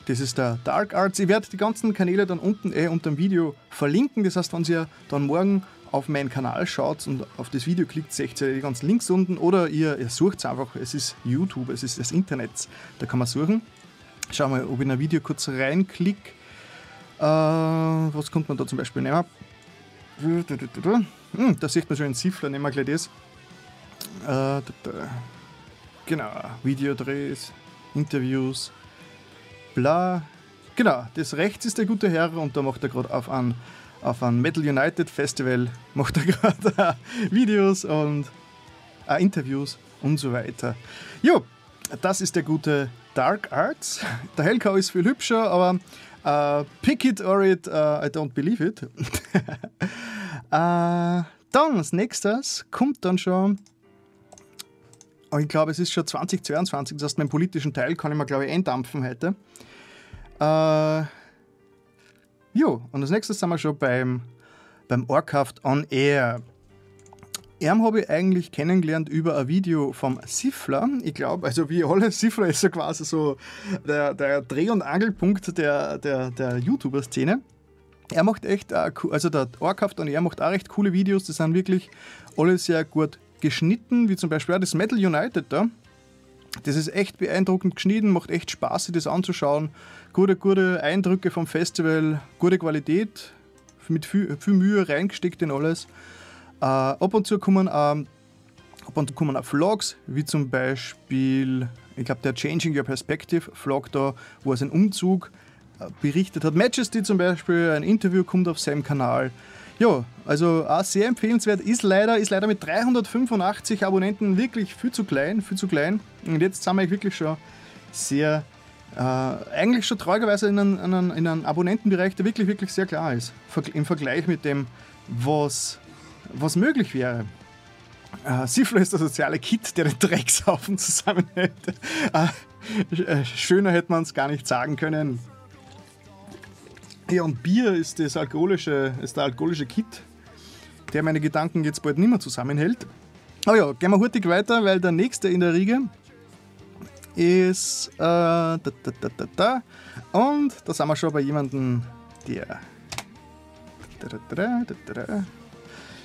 das ist der Dark Arts. Ich werde die ganzen Kanäle dann unten eh unter dem Video verlinken. Das heißt, wenn ihr dann morgen auf meinen Kanal schaut und auf das Video klickt, seht ihr die ganzen Links unten oder ihr, ihr sucht es einfach. Es ist YouTube, es ist das Internet, da kann man suchen. Schau mal, ob ich in ein Video kurz reinklicke. Äh, was kommt man da zum Beispiel nehmen? Hm, da sieht man schon einen Siffler, nehmen wir gleich das. Äh, genau, Videodrehs, Interviews, bla. Genau, das rechts ist der gute Herr und da macht er gerade auf ein, auf ein Metal United Festival macht er gerade Videos und äh, Interviews und so weiter. Jo, das ist der gute Dark Arts. Der Hellcow ist viel hübscher, aber Uh, pick it or it, uh, I don't believe it. uh, dann als nächstes kommt dann schon, oh, ich glaube, es ist schon 2022, das heißt, meinen politischen Teil kann ich mir, glaube ich, eindampfen heute. Uh, jo, und als nächstes sind wir schon beim, beim Orcraft on Air. Ihn habe ich eigentlich kennengelernt über ein Video vom Siffler. Ich glaube, also wie alle, Siffler ist so quasi so der, der Dreh- und Angelpunkt der, der, der YouTuber-Szene. Er macht echt, also der Orkaft und er macht auch recht coole Videos. Die sind wirklich alle sehr gut geschnitten, wie zum Beispiel auch das Metal United da. Das ist echt beeindruckend geschnitten, macht echt Spaß, sich das anzuschauen. Gute, gute Eindrücke vom Festival, gute Qualität, mit viel, viel Mühe reingesteckt in alles. Äh, ab und zu kommen, äh, ab und zu kommen auch Vlogs, wie zum Beispiel, ich glaube, der Changing Your Perspective Vlog da, wo er seinen Umzug äh, berichtet hat. Majesty zum Beispiel, ein Interview kommt auf seinem Kanal. Ja, also auch sehr empfehlenswert. Ist leider, ist leider mit 385 Abonnenten wirklich viel zu klein, viel zu klein. Und jetzt sind wir wirklich schon sehr, äh, eigentlich schon traurigerweise in einem, in einem Abonnentenbereich, der wirklich, wirklich sehr klar ist. Im Vergleich mit dem, was was möglich wäre. Äh, Siflo ist der soziale Kit, der den Dreckshaufen zusammenhält. Äh, äh, schöner hätte man es gar nicht sagen können. Ja, und Bier ist, das alkoholische, ist der alkoholische Kit, der meine Gedanken jetzt bald nicht mehr zusammenhält. Aber ja, gehen wir hurtig weiter, weil der nächste in der Riege ist. Äh, da, da, da, da, da. Und da sind wir schon bei jemandem, der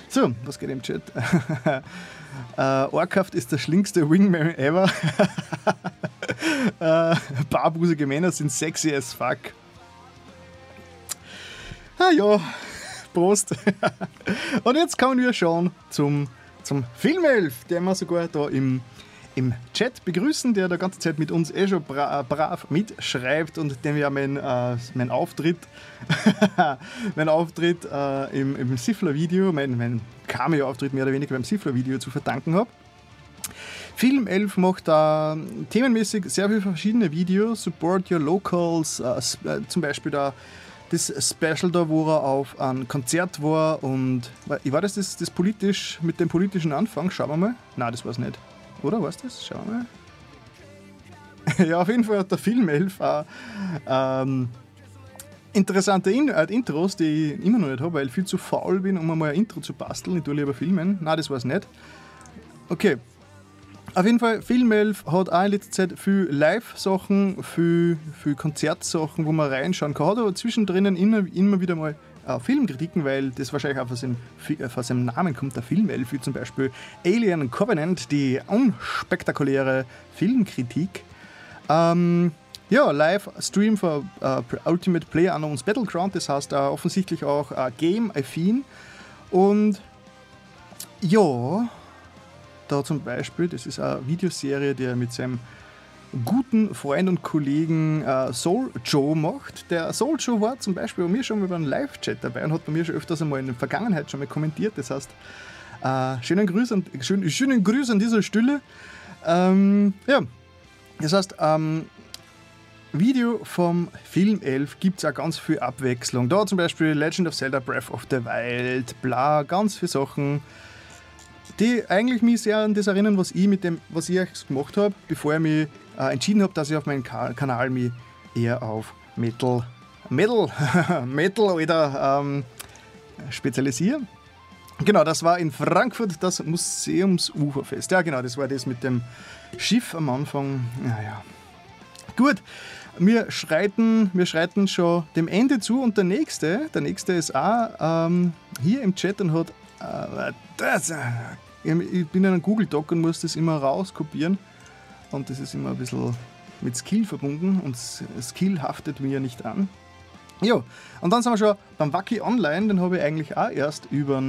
So, was geht im Chat? äh, Orkraft ist der schlimmste Wingman ever. äh, barbusige Männer sind sexy as fuck. Ah ja, Prost. Und jetzt kommen wir schon zum, zum Filmelf, den wir sogar da im, im Chat begrüßen, der die ganze Zeit mit uns eh schon bra brav mitschreibt und dem ja mein, äh, mein Auftritt, mein Auftritt äh, im, im Siffler-Video, mein, mein Cameo-Auftritt mehr oder weniger beim Siffler-Video zu verdanken habe. Film 11 macht da themenmäßig sehr viele verschiedene Videos, Support Your Locals, äh, äh zum Beispiel da das Special da, wo er auf einem Konzert war und war das, das das politisch mit dem politischen Anfang? Schauen wir mal. Nein, das war es nicht. Oder was das? Schauen wir mal. ja, auf jeden Fall hat der Film 11 auch ähm, interessante In äh, Intros, die ich immer noch nicht habe, weil ich viel zu faul bin, um mal ein Intro zu basteln. Ich tue lieber filmen. Nein, das war es nicht. Okay, auf jeden Fall, Filmelf hat auch in letzter Zeit viel Live-Sachen, viel, viel Konzertsachen, wo man reinschauen kann. Hat aber zwischendrin immer, immer wieder mal äh, Filmkritiken, weil das wahrscheinlich auch seinem, äh, von seinem Namen kommt, der Filmelf, wie zum Beispiel Alien Covenant, die unspektakuläre Filmkritik. Ähm, ja, Live-Stream für uh, Ultimate Player Unknowns Battleground, das heißt uh, offensichtlich auch uh, Game-affin. Und ja, da zum Beispiel, das ist eine Videoserie, die er mit seinem guten Freund und Kollegen äh, Soul Joe macht. Der Soul Joe war zum Beispiel bei mir schon über einen Live-Chat dabei und hat bei mir schon öfters einmal in der Vergangenheit schon mal kommentiert. Das heißt, äh, schönen, Grüß an, schön, schönen Grüß an dieser Stelle. Ähm, ja, das heißt, ähm, Video vom Film 11 gibt es auch ganz viel Abwechslung. Da zum Beispiel Legend of Zelda Breath of the Wild, bla, ganz viele Sachen die eigentlich mich sehr an das erinnern, was ich mit dem, was ich gemacht habe, bevor ich mich äh, entschieden habe, dass ich auf meinem Ka Kanal mich eher auf Metal, Metal, Metal oder ähm, spezialisiere. Genau, das war in Frankfurt das Museumsuferfest. Ja, genau, das war das mit dem Schiff am Anfang. Naja. Gut, wir schreiten, wir schreiten schon dem Ende zu und der nächste, der nächste ist auch ähm, hier im Chat und hat äh, das, ich bin in einem Google Doc und muss das immer rauskopieren. Und das ist immer ein bisschen mit Skill verbunden und Skill haftet mir nicht an. Ja, und dann sind wir schon beim Wacky Online, den habe ich eigentlich auch erst über,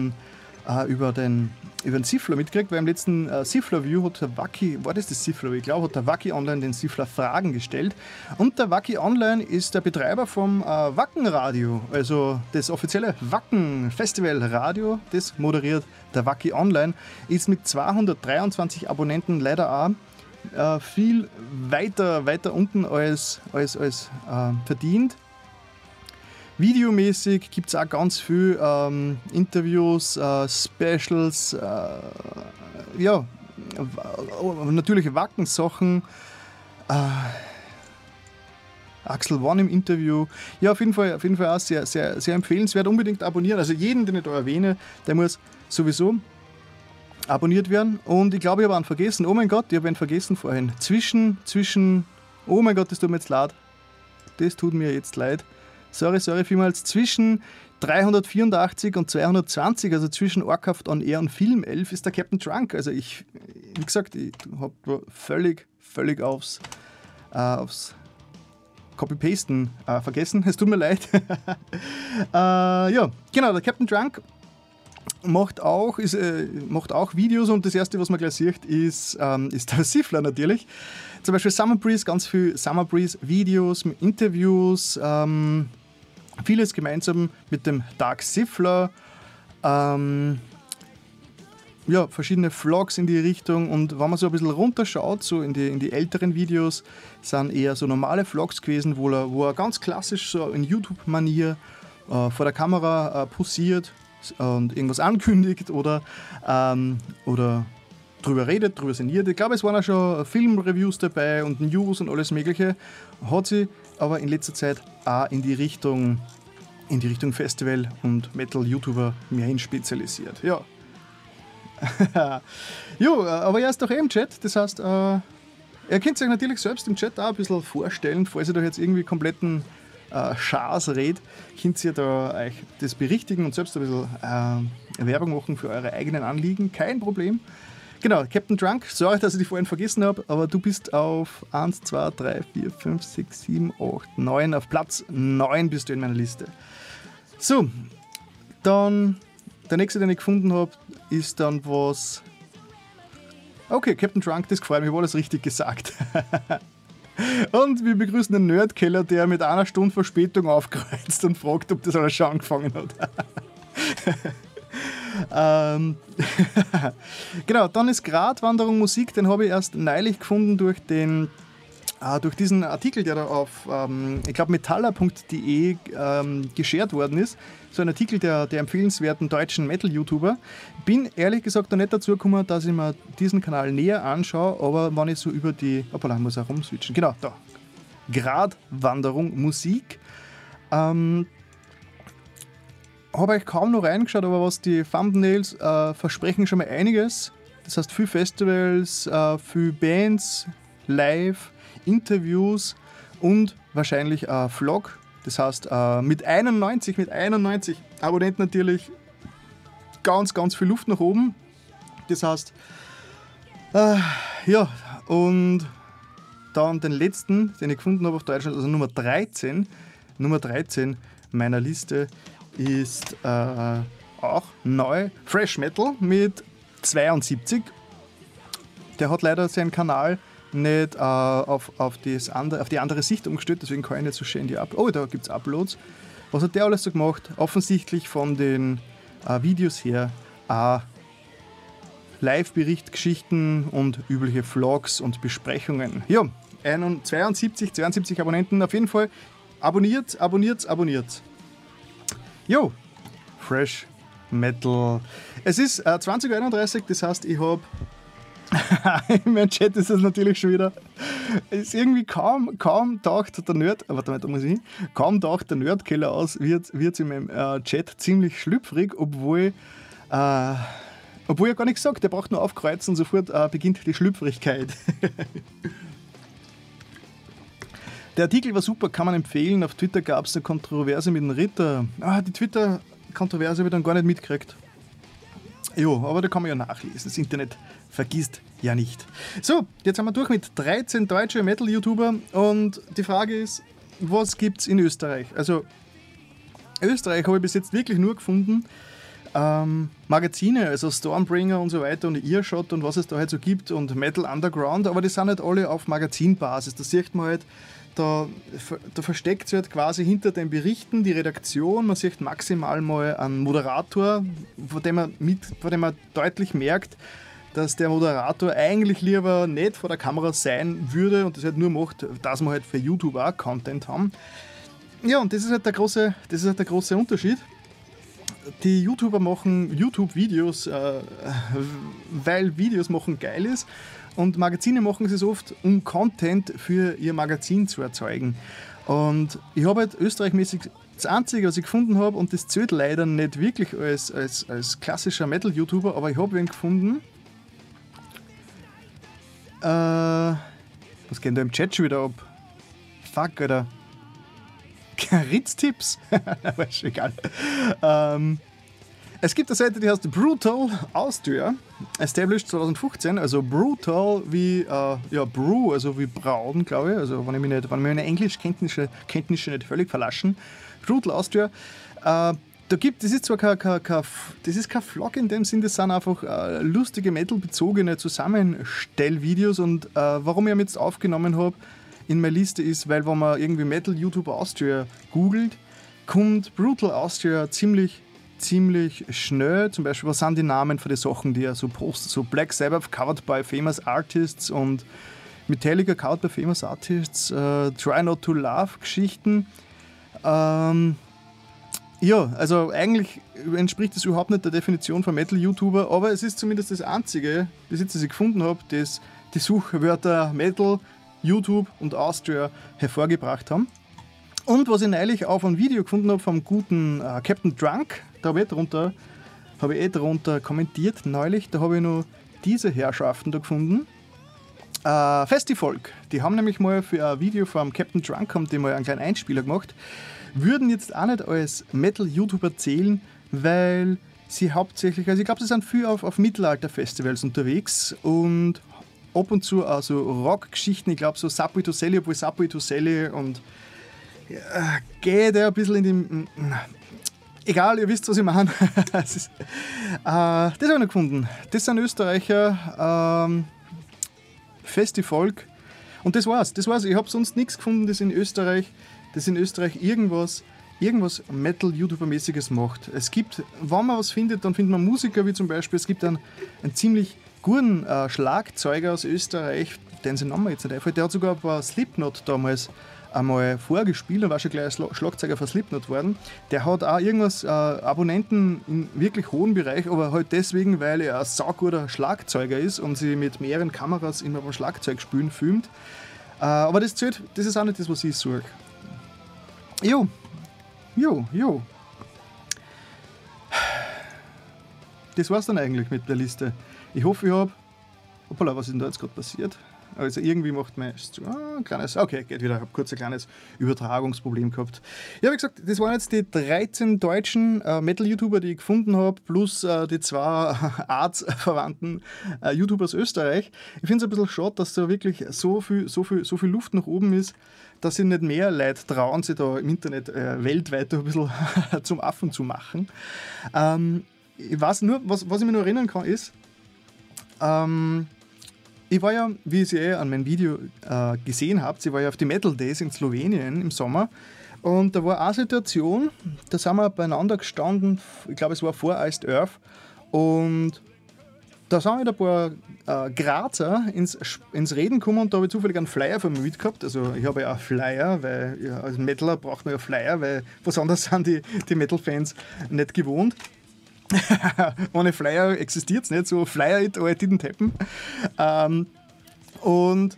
äh, über den über den Siffler mitgekriegt, weil im letzten äh, Siffler-View hat der Wacky, war das das Siffler? Ich glaube, hat der Wacky Online den Siffler Fragen gestellt. Und der Wacky Online ist der Betreiber vom äh, Wackenradio, also das offizielle Wacken Festival Radio, das moderiert der Wacky Online, ist mit 223 Abonnenten leider auch äh, viel weiter, weiter unten als, als, als äh, verdient. Videomäßig gibt es auch ganz viel ähm, Interviews, äh, Specials, äh, ja, natürliche Wackensachen. Äh, Axel One im Interview. Ja, auf jeden Fall, auf jeden Fall auch sehr, sehr, sehr empfehlenswert. Unbedingt abonnieren. Also jeden, den ich da erwähne, der muss sowieso abonniert werden. Und ich glaube, ich habe einen vergessen. Oh mein Gott, ich habe einen vergessen vorhin. Zwischen, zwischen, oh mein Gott, das tut mir jetzt leid. Das tut mir jetzt leid sorry, sorry vielmals, zwischen 384 und 220, also zwischen Orkaft on Air und Film 11, ist der Captain Trunk. Also ich, wie gesagt, ich habe völlig, völlig aufs, äh, aufs Copy-Pasten äh, vergessen. Es tut mir leid. äh, ja, genau, der Captain Trunk macht auch, ist, äh, macht auch Videos und das erste, was man gleich sieht, ist, ähm, ist der Siffler natürlich. Zum Beispiel Summer Breeze, ganz viel Summer Breeze Videos, Interviews, ähm, Vieles gemeinsam mit dem Dark Siffler. Ähm, ja, verschiedene Vlogs in die Richtung und wenn man so ein bisschen runterschaut, so in die, in die älteren Videos, sind eher so normale Vlogs gewesen, wo er, wo er ganz klassisch so in YouTube-Manier äh, vor der Kamera äh, posiert und irgendwas ankündigt oder, ähm, oder drüber redet, drüber sinniert. Ich glaube, es waren auch schon Filmreviews dabei und News und alles Mögliche. Hat sie aber in letzter Zeit auch in die Richtung, in die Richtung Festival und Metal-YouTuber mehr hin spezialisiert. Ja. jo, aber er ist doch eh im Chat, das heißt, äh, ihr könnt euch natürlich selbst im Chat auch ein bisschen vorstellen, falls ihr da jetzt irgendwie kompletten äh, Schars redet, könnt ihr da euch das berichtigen und selbst ein bisschen äh, Werbung machen für eure eigenen Anliegen. Kein Problem. Genau, Captain Drunk, sorry, dass ich die vorhin vergessen habe, aber du bist auf 1, 2, 3, 4, 5, 6, 7, 8, 9, auf Platz 9 bist du in meiner Liste. So, dann der nächste, den ich gefunden habe, ist dann was. Okay, Captain Drunk, das gefällt mir, ich habe alles richtig gesagt. Und wir begrüßen den Nerdkeller, der mit einer Stunde Verspätung aufkreuzt und fragt, ob das alles schon angefangen hat. ähm, genau, dann ist Gratwanderung Musik, den habe ich erst neulich gefunden durch den äh, durch diesen Artikel, der da auf, ähm, ich glaube, metaller.de ähm, geshared worden ist, so ein Artikel der, der empfehlenswerten deutschen Metal-YouTuber, bin ehrlich gesagt noch nicht dazu gekommen, dass ich mir diesen Kanal näher anschaue, aber wenn ich so über die, hoppala, ich muss auch rumswitchen, genau, da, Gradwanderung Musik, ähm, habe ich kaum noch reingeschaut, aber was die Thumbnails äh, versprechen schon mal einiges. Das heißt, viel Festivals, äh, viel Bands, live, Interviews und wahrscheinlich ein Vlog. Das heißt, äh, mit 91, mit 91 Abonnenten natürlich ganz, ganz viel Luft nach oben. Das heißt, äh, ja, und dann den letzten, den ich gefunden habe auf Deutschland, also Nummer 13. Nummer 13 meiner Liste ist äh, auch neu, Fresh Metal mit 72. Der hat leider seinen Kanal nicht äh, auf, auf, das andere, auf die andere Sicht umgestellt, deswegen kann ich nicht so schön die Up. Oh, da gibt es Uploads. Was hat der alles so gemacht? Offensichtlich von den äh, Videos her äh, Live-Bericht, Geschichten und übliche Vlogs und Besprechungen. Ja, 72, 72 Abonnenten auf jeden Fall. Abonniert, abonniert, abonniert. Jo, Fresh Metal. Es ist äh, 2031, das heißt, ich habe in meinem Chat ist es natürlich schon wieder. Ist irgendwie kaum, kaum taucht der Nerd, warte mal, da muss ich hin, kaum taucht der Nerdkeller aus, wird es in meinem äh, Chat ziemlich schlüpfrig, obwohl, äh, obwohl er gar nichts sagt. Der braucht nur aufkreuzen und sofort äh, beginnt die Schlüpfrigkeit. der Artikel war super, kann man empfehlen. Auf Twitter gab es eine Kontroverse mit dem Ritter. Ah, die Twitter-Kontroverse habe ich dann gar nicht mitgekriegt. Jo, aber da kann man ja nachlesen. Das Internet vergisst ja nicht. So, jetzt sind wir durch mit 13 deutsche Metal-YouTuber und die Frage ist, was gibt es in Österreich? Also, Österreich habe ich bis jetzt wirklich nur gefunden, ähm, Magazine, also Stormbringer und so weiter und Earshot und was es da halt so gibt und Metal Underground, aber die sind halt alle auf Magazinbasis. Da sieht man halt, da, da versteckt sich halt quasi hinter den Berichten die Redaktion. Man sieht maximal mal einen Moderator, von dem man, mit, von dem man deutlich merkt, dass der Moderator eigentlich lieber nicht vor der Kamera sein würde und das halt nur macht, dass wir halt für YouTube auch Content haben. Ja, und das ist halt der große, das ist halt der große Unterschied. Die YouTuber machen YouTube-Videos, äh, weil Videos machen geil ist und Magazine machen es oft, um Content für ihr Magazin zu erzeugen. Und ich habe halt österreichmäßig das Einzige, was ich gefunden habe, und das zählt leider nicht wirklich als, als, als klassischer Metal-YouTuber, aber ich habe wen gefunden. Äh, was geht da im Chat schon wieder ab? Fuck, Alter. Ritz-Tipps? aber ist egal. Ähm, es gibt eine Seite, die heißt Brutal Austria, established 2015, also Brutal wie äh, ja, Brew, also wie Brauen, glaube ich, also wenn ich mich nicht, wenn meine Englischkenntnisse Kenntnisse nicht völlig verlaschen. Brutal Austria. Äh, da gibt, das ist zwar kein, kein, kein, das ist kein Vlog in dem Sinn, das sind einfach äh, lustige Metal-bezogene Zusammenstellvideos und äh, warum ich ihn jetzt aufgenommen habe in meiner Liste ist, weil wenn man irgendwie Metal YouTube Austria googelt, kommt Brutal Austria ziemlich ziemlich schnell. Zum Beispiel, was sind die Namen für die Sachen, die er so postet? So Black Sabbath covered by famous artists und Metallica covered by famous artists, uh, Try Not to Love Geschichten. Ähm, ja, also eigentlich entspricht das überhaupt nicht der Definition von Metal-YouTuber, aber es ist zumindest das einzige, das ich gefunden habe, das die Suchwörter Metal, YouTube und Austria hervorgebracht haben. Und was ich neulich auf ein Video gefunden habe vom guten äh, Captain Drunk, da habe ich, drunter, hab ich eh drunter kommentiert neulich, da habe ich nur diese Herrschaften da gefunden. Äh, Festivolk, die haben nämlich mal für ein Video vom Captain Drunk haben die mal einen kleinen Einspieler gemacht, würden jetzt auch nicht als Metal-YouTuber zählen, weil sie hauptsächlich, also ich glaube, sie sind viel auf, auf Mittelalter-Festivals unterwegs und ab und zu auch so Rock-Geschichten, ich glaube so Sapui Toselli, obwohl Sapui Toselli und ja, geht er ein bisschen in den. Egal, ihr wisst, was ich meine. das, ist, äh, das habe ich noch gefunden. Das sind Österreicher, ähm, feste Volk. Und das war's. Das war's. Ich habe sonst nichts gefunden, das in Österreich, das in Österreich irgendwas irgendwas Metal-YouTuber-mäßiges macht. Es gibt, wenn man was findet, dann findet man Musiker, wie zum Beispiel, es gibt einen, einen ziemlich guten äh, Schlagzeuger aus Österreich, den sein Name jetzt nicht einfällt, der hat sogar bei Slipknot damals einmal vorgespielt und war schon gleich Schlagzeuger von Slipknot worden. Der hat auch irgendwas äh, Abonnenten im wirklich hohen Bereich, aber halt deswegen, weil er ein sauguter Schlagzeuger ist und sie mit mehreren Kameras immer beim Schlagzeugspielen filmt. Äh, aber das zählt, das ist auch nicht das, was ich suche. Jo, jo, jo. Das war's dann eigentlich mit der Liste. Ich hoffe, ich habe. Hoppala, was ist denn da jetzt gerade passiert? Also irgendwie macht mein ah, kleines, okay, geht wieder, ich habe kurz ein kleines Übertragungsproblem gehabt. Ja, wie gesagt, das waren jetzt die 13 deutschen äh, Metal-YouTuber, die ich gefunden habe, plus äh, die zwei artsverwandten äh, YouTuber aus Österreich. Ich finde es ein bisschen schade, dass da wirklich so viel, so, viel, so viel Luft nach oben ist, dass sich nicht mehr Leute trauen, sich da im Internet äh, weltweit ein bisschen zum Affen zu machen. Ähm, ich weiß nur, was, was ich mir noch erinnern kann, ist, ähm, ich war ja, wie ihr eh an meinem Video äh, gesehen habt, ich war ja auf die Metal Days in Slowenien im Sommer. Und da war eine Situation, da sind wir beieinander gestanden, ich glaube es war vor Iced Earth. Und da sind wir ein paar äh, Grazer ins, ins Reden gekommen und da habe ich zufällig einen Flyer von mir mitgehabt. Also ich habe ja auch Flyer, weil ja, als Metaler braucht man ja Flyer, weil was anderes sind die, die Metal-Fans nicht gewohnt. Ohne Flyer existiert es nicht, so Flyer it or it didn't happen. Ähm, und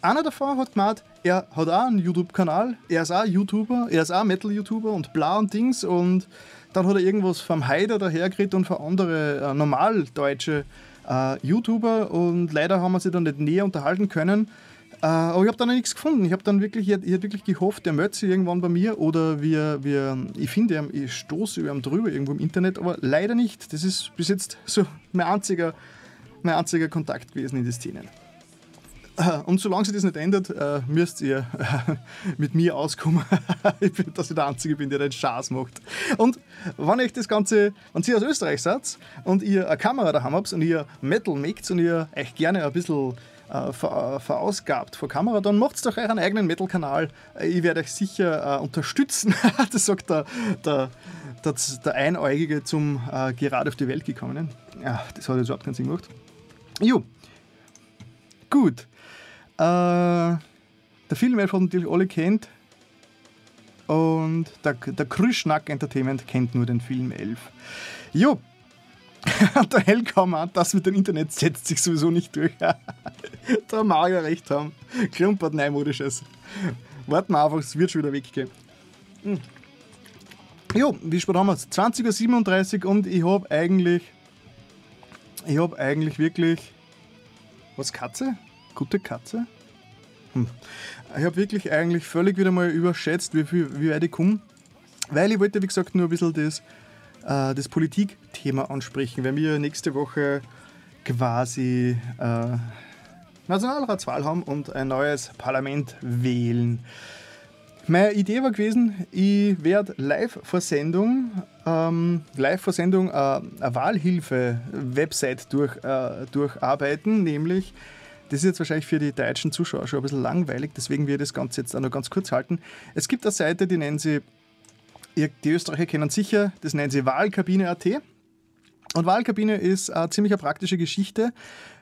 einer davon hat gemeint, er hat auch einen YouTube-Kanal, er ist auch YouTuber, er ist auch Metal-YouTuber und bla und Dings und dann hat er irgendwas vom Haider dahergekriegt und von anderen äh, normaldeutsche äh, YouTuber und leider haben wir sie dann nicht näher unterhalten können. Äh, aber ich habe dann nichts gefunden. Ich habe dann wirklich, ich hätte wirklich gehofft, der meldet sich irgendwann bei mir oder wir, wir, ich finde, ich stoße über ihn drüber irgendwo im Internet, aber leider nicht. Das ist bis jetzt so mein einziger, mein einziger Kontakt gewesen in die Szene. Äh, und solange sich das nicht ändert, äh, müsst ihr mit mir auskommen, dass ich der Einzige bin, der den Schaß macht. Und wenn euch das Ganze, wenn ihr aus Österreich seid und ihr eine Kamera daheim habt und ihr Metal macht und ihr euch gerne ein bisschen äh, ver, verausgabt vor Kamera, dann macht doch euren eigenen Metal-Kanal. Ich werde euch sicher äh, unterstützen. das sagt der, der, der, der Einäugige zum äh, gerade auf die Welt gekommenen. Ja, das hat jetzt überhaupt keinen Sinn gemacht. Jo, gut. Äh, der Film, den natürlich alle kennt. Und der, der Krüschnack Entertainment kennt nur den Film 11. Jo, der Hellkammer das mit dem Internet setzt sich sowieso nicht durch. da mag er recht haben. Klumpert Neumodisches. Warten wir einfach, es wird schon wieder weggehen. Hm. Jo, wie spät haben wir es? 20.37 Uhr und ich habe eigentlich. Ich habe eigentlich wirklich. Was, Katze? Gute Katze? Hm. Ich habe wirklich eigentlich völlig wieder mal überschätzt, wie, viel, wie weit ich komme. Weil ich wollte, wie gesagt, nur ein bisschen das äh, das Politikthema ansprechen, weil wir nächste Woche quasi äh, Nationalratswahl haben und ein neues Parlament wählen. Meine Idee war gewesen, ich werde live vor Sendung, ähm, live vor Sendung äh, eine Wahlhilfe-Website durch, äh, durcharbeiten, nämlich, das ist jetzt wahrscheinlich für die deutschen Zuschauer schon ein bisschen langweilig, deswegen ich das Ganze jetzt auch noch ganz kurz halten. Es gibt eine Seite, die nennen sie die Österreicher kennen sicher, das nennen sie Wahlkabine.at. Und Wahlkabine ist eine ziemlich eine praktische Geschichte,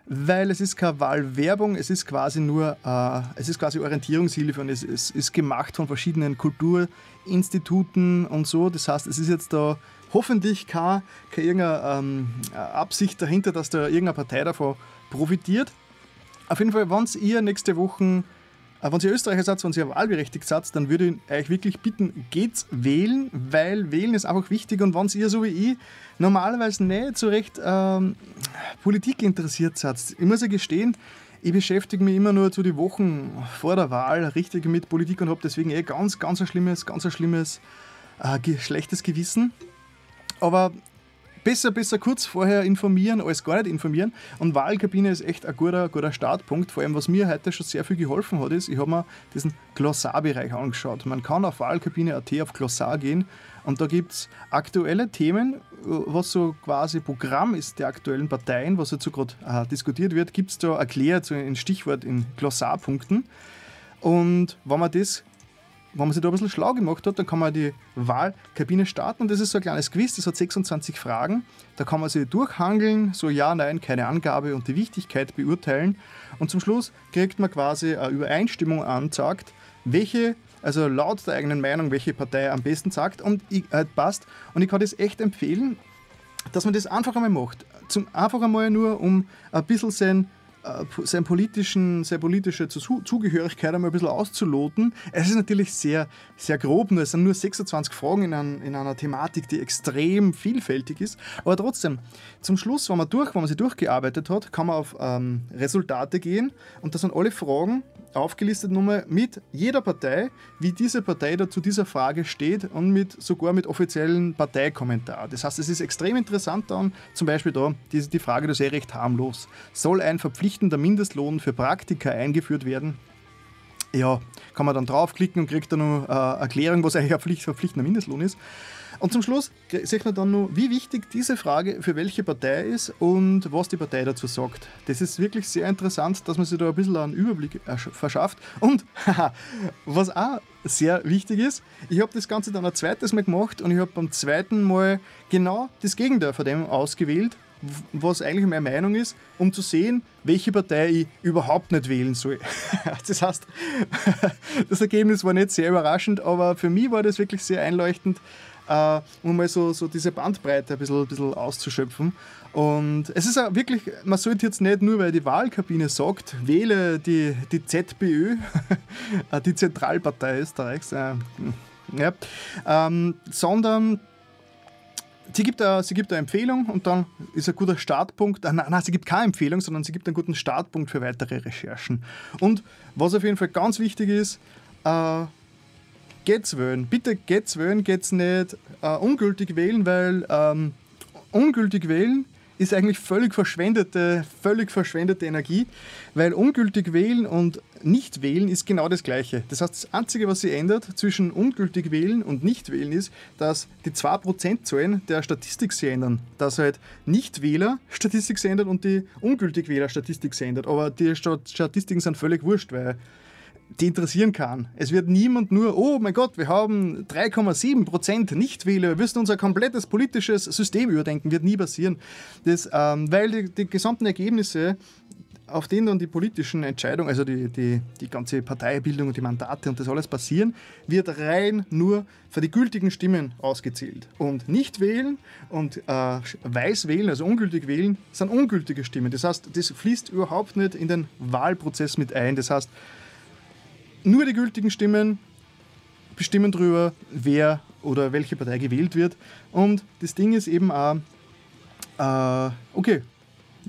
weil es ist keine Wahlwerbung, es ist quasi nur, äh, es ist quasi Orientierungshilfe und es, es, ist gemacht von verschiedenen Kulturinstituten und so. Das heißt, es ist jetzt da hoffentlich keine, keine irgendeine ähm, Absicht dahinter, dass da irgendeine Partei davon profitiert. Auf jeden Fall, wenn ihr nächste Woche äh, wenn ihr Österreicher seid, wenn ihr wahlberechtigt seid, dann würde ich euch wirklich bitten, geht's wählen, weil wählen ist einfach wichtig und wenn ihr so wie ich normalerweise nicht so recht ähm, Politik interessiert seid, ich muss ja gestehen, ich beschäftige mich immer nur zu die Wochen vor der Wahl richtig mit Politik und habe deswegen eh ganz, ganz ein schlimmes, ganz ein schlimmes, äh, schlechtes Gewissen. Aber besser, besser kurz vorher informieren als gar nicht informieren. Und Wahlkabine ist echt ein guter, guter Startpunkt. Vor allem, was mir heute schon sehr viel geholfen hat, ist, ich habe mir diesen Glossarbereich angeschaut. Man kann auf Wahlkabine.at auf Glossar gehen und da gibt es aktuelle Themen, was so quasi Programm ist der aktuellen Parteien, was jetzt so gerade äh, diskutiert wird, gibt es da erklärt, so ein Stichwort in Glossarpunkten. Und wenn man das wenn man sich da ein bisschen schlau gemacht hat, dann kann man die Wahlkabine starten und das ist so ein kleines Quiz, das hat 26 Fragen. Da kann man sich durchhangeln, so ja, nein, keine Angabe und die Wichtigkeit beurteilen. Und zum Schluss kriegt man quasi eine Übereinstimmung anzeigt, welche, also laut der eigenen Meinung, welche Partei am besten sagt und ich, äh, passt. Und ich kann das echt empfehlen, dass man das einfach einmal macht. Zum, einfach einmal nur, um ein bisschen sein äh, seine, politischen, seine politische Zugehörigkeit einmal ein bisschen auszuloten. Es ist natürlich sehr, sehr grob, nur es sind nur 26 Fragen in, ein, in einer Thematik, die extrem vielfältig ist. Aber trotzdem, zum Schluss, wenn man, durch, wenn man sie durchgearbeitet hat, kann man auf ähm, Resultate gehen und das sind alle Fragen aufgelistet nochmal mit jeder Partei, wie diese Partei da zu dieser Frage steht und mit, sogar mit offiziellen Parteikommentar. Das heißt, es ist extrem interessant dann, zum Beispiel da, die, die Frage, das ist eh recht harmlos. Soll ein verpflichtender Mindestlohn für Praktika eingeführt werden? Ja, kann man dann draufklicken und kriegt dann eine äh, Erklärung, was eigentlich ein verpflichtender Mindestlohn ist. Und zum Schluss sieht man dann noch, wie wichtig diese Frage für welche Partei ist und was die Partei dazu sagt. Das ist wirklich sehr interessant, dass man sich da ein bisschen einen Überblick verschafft. Und was auch sehr wichtig ist, ich habe das Ganze dann ein zweites Mal gemacht und ich habe beim zweiten Mal genau das Gegenteil von dem ausgewählt, was eigentlich meine Meinung ist, um zu sehen, welche Partei ich überhaupt nicht wählen soll. Das heißt, das Ergebnis war nicht sehr überraschend, aber für mich war das wirklich sehr einleuchtend, äh, um mal so, so diese Bandbreite ein bisschen, ein bisschen auszuschöpfen. Und es ist auch wirklich, man sollte jetzt nicht nur, weil die Wahlkabine sagt, wähle die, die ZPÖ, äh, die Zentralpartei Österreichs, äh, ja, ähm, sondern sie gibt, eine, sie gibt eine Empfehlung und dann ist ein guter Startpunkt. Nein, nein, sie gibt keine Empfehlung, sondern sie gibt einen guten Startpunkt für weitere Recherchen. Und was auf jeden Fall ganz wichtig ist, äh, geht's wählen. Bitte geht's wählen, geht's nicht äh, ungültig wählen, weil ähm, ungültig wählen ist eigentlich völlig verschwendete, völlig verschwendete Energie, weil ungültig wählen und nicht wählen ist genau das Gleiche. Das heißt, das Einzige, was sich ändert zwischen ungültig wählen und nicht wählen ist, dass die 2%-Zahlen der Statistik sich ändern. Dass halt Nichtwähler Statistik sich ändert und die ungültig Wähler Statistik sich ändert. Aber die Statistiken sind völlig wurscht, weil die interessieren kann. Es wird niemand nur, oh mein Gott, wir haben 3,7 Prozent Nichtwähler, wir müssen unser komplettes politisches System überdenken, wird nie passieren. Das, ähm, weil die, die gesamten Ergebnisse auf denen dann die politischen Entscheidungen, also die, die, die ganze Parteibildung und die Mandate und das alles passieren, wird rein nur für die gültigen Stimmen ausgezählt. Und nicht wählen und äh, weiß wählen, also ungültig wählen, sind ungültige Stimmen. Das heißt, das fließt überhaupt nicht in den Wahlprozess mit ein. Das heißt, nur die gültigen Stimmen bestimmen darüber, wer oder welche Partei gewählt wird. Und das Ding ist eben auch, äh, okay,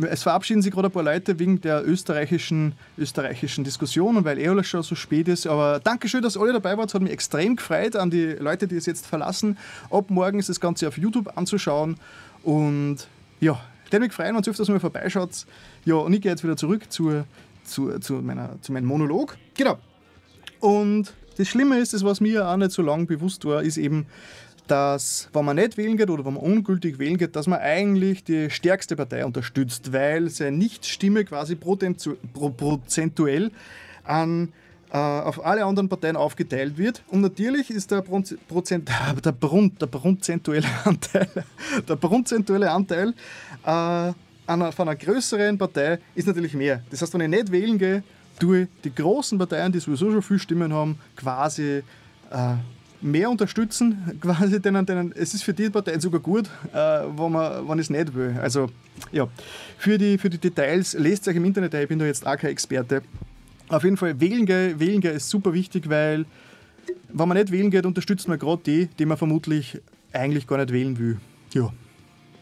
es verabschieden sich gerade ein paar Leute wegen der österreichischen, österreichischen Diskussion und weil eh schon so spät ist. Aber danke schön, dass alle dabei wart. Es hat mich extrem gefreut an die Leute, die es jetzt verlassen. Ab morgen ist das Ganze auf YouTube anzuschauen. Und ja, würde mich freuen, wenn ihr öfters mal vorbeischaut. Ja, und ich gehe jetzt wieder zurück zu, zu, zu, meiner, zu meinem Monolog. Genau. Und das Schlimme ist, das was mir auch nicht so lange bewusst war, ist eben, dass, wenn man nicht wählen geht oder wenn man ungültig wählen geht, dass man eigentlich die stärkste Partei unterstützt, weil seine Nichtstimme quasi prozentuell an, äh, auf alle anderen Parteien aufgeteilt wird. Und natürlich ist der, Prozent, der, Brun, der prozentuelle Anteil, der prozentuelle Anteil äh, einer, von einer größeren Partei ist natürlich mehr. Das heißt, wenn ich nicht wählen gehe, tue die großen Parteien, die sowieso schon viel Stimmen haben, quasi äh, mehr unterstützen. Quasi denen, denen, es ist für die Parteien sogar gut, äh, wenn man wenn es nicht will. Also ja, für die, für die Details lest euch im Internet, ich bin da jetzt auch kein Experte. Auf jeden Fall, wählen gehen, wählen gehen ist super wichtig, weil wenn man nicht wählen geht, unterstützt man gerade die, die man vermutlich eigentlich gar nicht wählen will. Ja.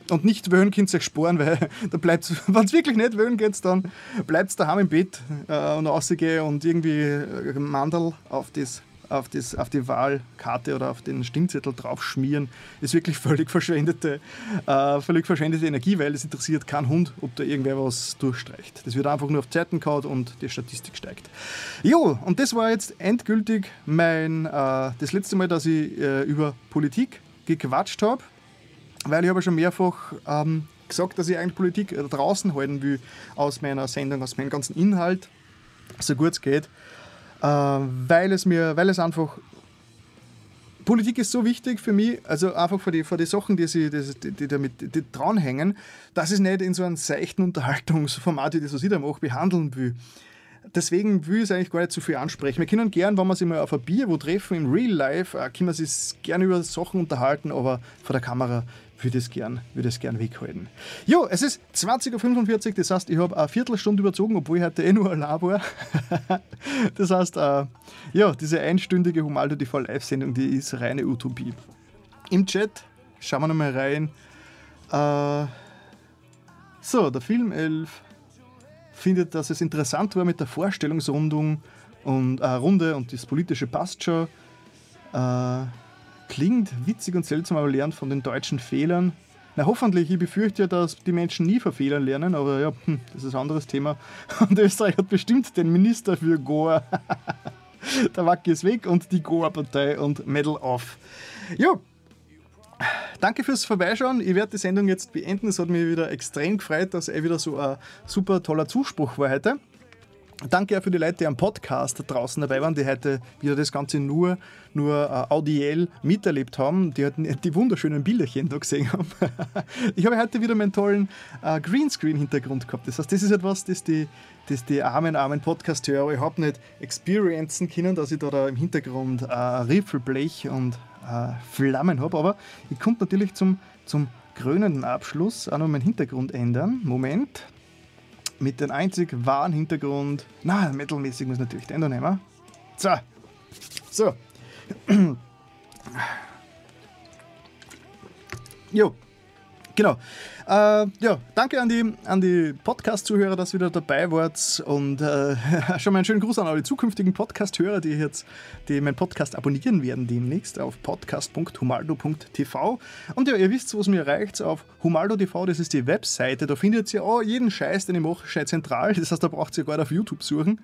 Und nicht wollen könnt ihr euch sparen, weil da bleibt wenn es wirklich nicht wollen geht, dann bleibt es daheim im Bett äh, und rausgehen und irgendwie äh, Mandel auf das auf, das, auf die Wahlkarte oder auf den Stimmzettel draufschmieren, ist wirklich völlig verschwendete, äh, völlig verschwendete Energie, weil es interessiert keinen Hund, ob da irgendwer was durchstreicht. Das wird einfach nur auf Zeiten gehauen und die Statistik steigt. Jo, und das war jetzt endgültig mein, äh, das letzte Mal, dass ich äh, über Politik gequatscht habe, weil ich habe schon mehrfach ähm, gesagt, dass ich eigentlich Politik draußen halten will aus meiner Sendung, aus meinem ganzen Inhalt, so gut es geht. Äh, weil es mir, weil es einfach Politik ist so wichtig für mich, also einfach für die, für die Sachen, die, sie, die, die damit die dranhängen, dass ich es nicht in so einem seichten Unterhaltungsformat, wie das was ich da mache, behandeln will. Deswegen will ich es eigentlich gar nicht zu viel ansprechen. Wir können gern, wenn wir sich mal auf ein Bier wo treffen, im Real Life, äh, können wir sich gerne über Sachen unterhalten, aber vor der Kamera würde es gern, würde es gern weghalten. Jo, es ist 20.45 Uhr, das heißt, ich habe eine Viertelstunde überzogen, obwohl ich heute eh nur allein war. das heißt, äh, ja, diese einstündige Humaldo TV Live-Sendung, die ist reine Utopie. Im Chat, schauen wir nochmal rein. Äh, so, der Film 11 findet, dass es interessant war mit der Vorstellungsrundung und äh, Runde und das politische passt schon. Äh, Klingt witzig und seltsam, aber lernt von den deutschen Fehlern. Na, hoffentlich, ich befürchte ja, dass die Menschen nie von Fehlern lernen, aber ja, hm, das ist ein anderes Thema. Und Österreich hat bestimmt den Minister für Goa. Der Wacki ist weg und die Goa-Partei und Medal off. Ja, danke fürs Vorbeischauen. Ich werde die Sendung jetzt beenden. Es hat mich wieder extrem gefreut, dass er wieder so ein super toller Zuspruch war heute. Danke auch für die Leute, die am Podcast draußen dabei waren, die heute wieder das Ganze nur, nur äh, audiell miterlebt haben, die hatten die wunderschönen Bilderchen da gesehen haben. ich habe heute wieder meinen tollen äh, Greenscreen-Hintergrund gehabt. Das heißt, das ist etwas, das die, das die armen, armen Podcast-Hörer überhaupt nicht experiencen können, dass ich da, da im Hintergrund äh, Riffelblech und äh, Flammen habe. Aber ich konnte natürlich zum, zum krönenden Abschluss auch noch meinen Hintergrund ändern. Moment, mit dem einzig wahren Hintergrund. Na, metalmäßig muss natürlich den da nehmen. So. So. jo. Genau. Äh, ja, danke an die, an die Podcast-Zuhörer, dass ihr wieder dabei wart. Und äh, schon mal einen schönen Gruß an alle zukünftigen Podcast-Hörer, die jetzt die meinen Podcast abonnieren werden demnächst auf podcast.humaldo.tv. Und ja, ihr wisst, was mir erreicht auf humaldo.tv, das ist die Webseite. Da findet ihr auch jeden Scheiß, den ich mache, scheiß zentral. Das heißt, da braucht ihr gar nicht auf YouTube suchen.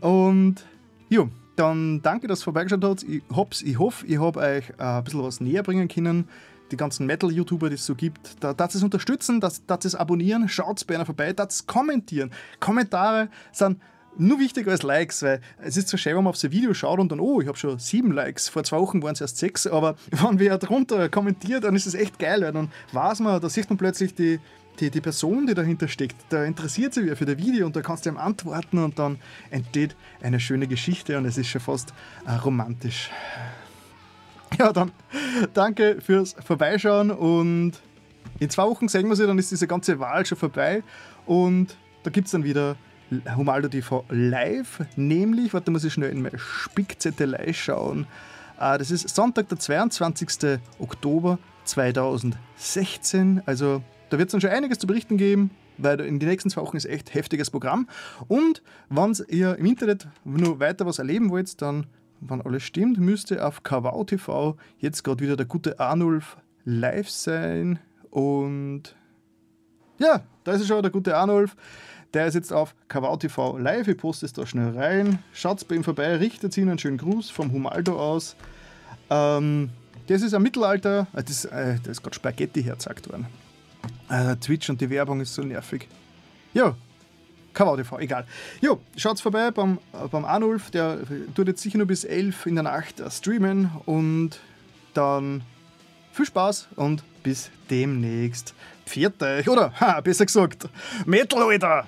Und ja, dann danke, dass ihr vorbeigeschaut habt. Ich, ich hoffe, ich habe euch äh, ein bisschen was näher bringen können die ganzen Metal-YouTuber, die es so gibt, da darf es unterstützen, da darf es abonnieren, schaut bei einer vorbei, darf es kommentieren. Kommentare sind nur wichtiger als Likes, weil es ist so schön, wenn man auf so ein Video schaut und dann, oh, ich habe schon sieben Likes, vor zwei Wochen waren es erst sechs, aber wenn wer darunter kommentiert, dann ist es echt geil, weil dann weiß man, da sieht man plötzlich die, die, die Person, die dahinter steckt, da interessiert sich wer für das Video und da kannst du ihm antworten und dann entsteht eine schöne Geschichte und es ist schon fast äh, romantisch. Ja, dann danke fürs Vorbeischauen und in zwei Wochen sehen wir sie, dann ist diese ganze Wahl schon vorbei und da gibt es dann wieder Humaldo TV live, nämlich, warte, muss ich schnell in meine Spickzettelei schauen. Ah, das ist Sonntag, der 22. Oktober 2016. Also da wird es dann schon einiges zu berichten geben, weil in den nächsten zwei Wochen ist echt heftiges Programm. Und wenn ihr im Internet nur weiter was erleben wollt, dann wenn alles stimmt, müsste auf Kawau TV jetzt gerade wieder der gute Arnulf live sein. Und ja, da ist er schon, der gute Arnulf. Der ist jetzt auf Kawau TV live. Ich poste es da schnell rein. Schaut bei ihm vorbei, richtet ihn einen schönen Gruß vom Humaldo aus. Ähm, das ist ein Mittelalter. Äh, das, äh, das ist gerade Spaghetti hergezeigt worden. Äh, Twitch und die Werbung ist so nervig. Ja, KVTV, egal. Jo, schaut vorbei beim, beim Arnulf, der tut jetzt sicher nur bis 11 in der Nacht streamen und dann viel Spaß und bis demnächst. Pfiat euch, oder? Ha, besser gesagt, Metal, Alter!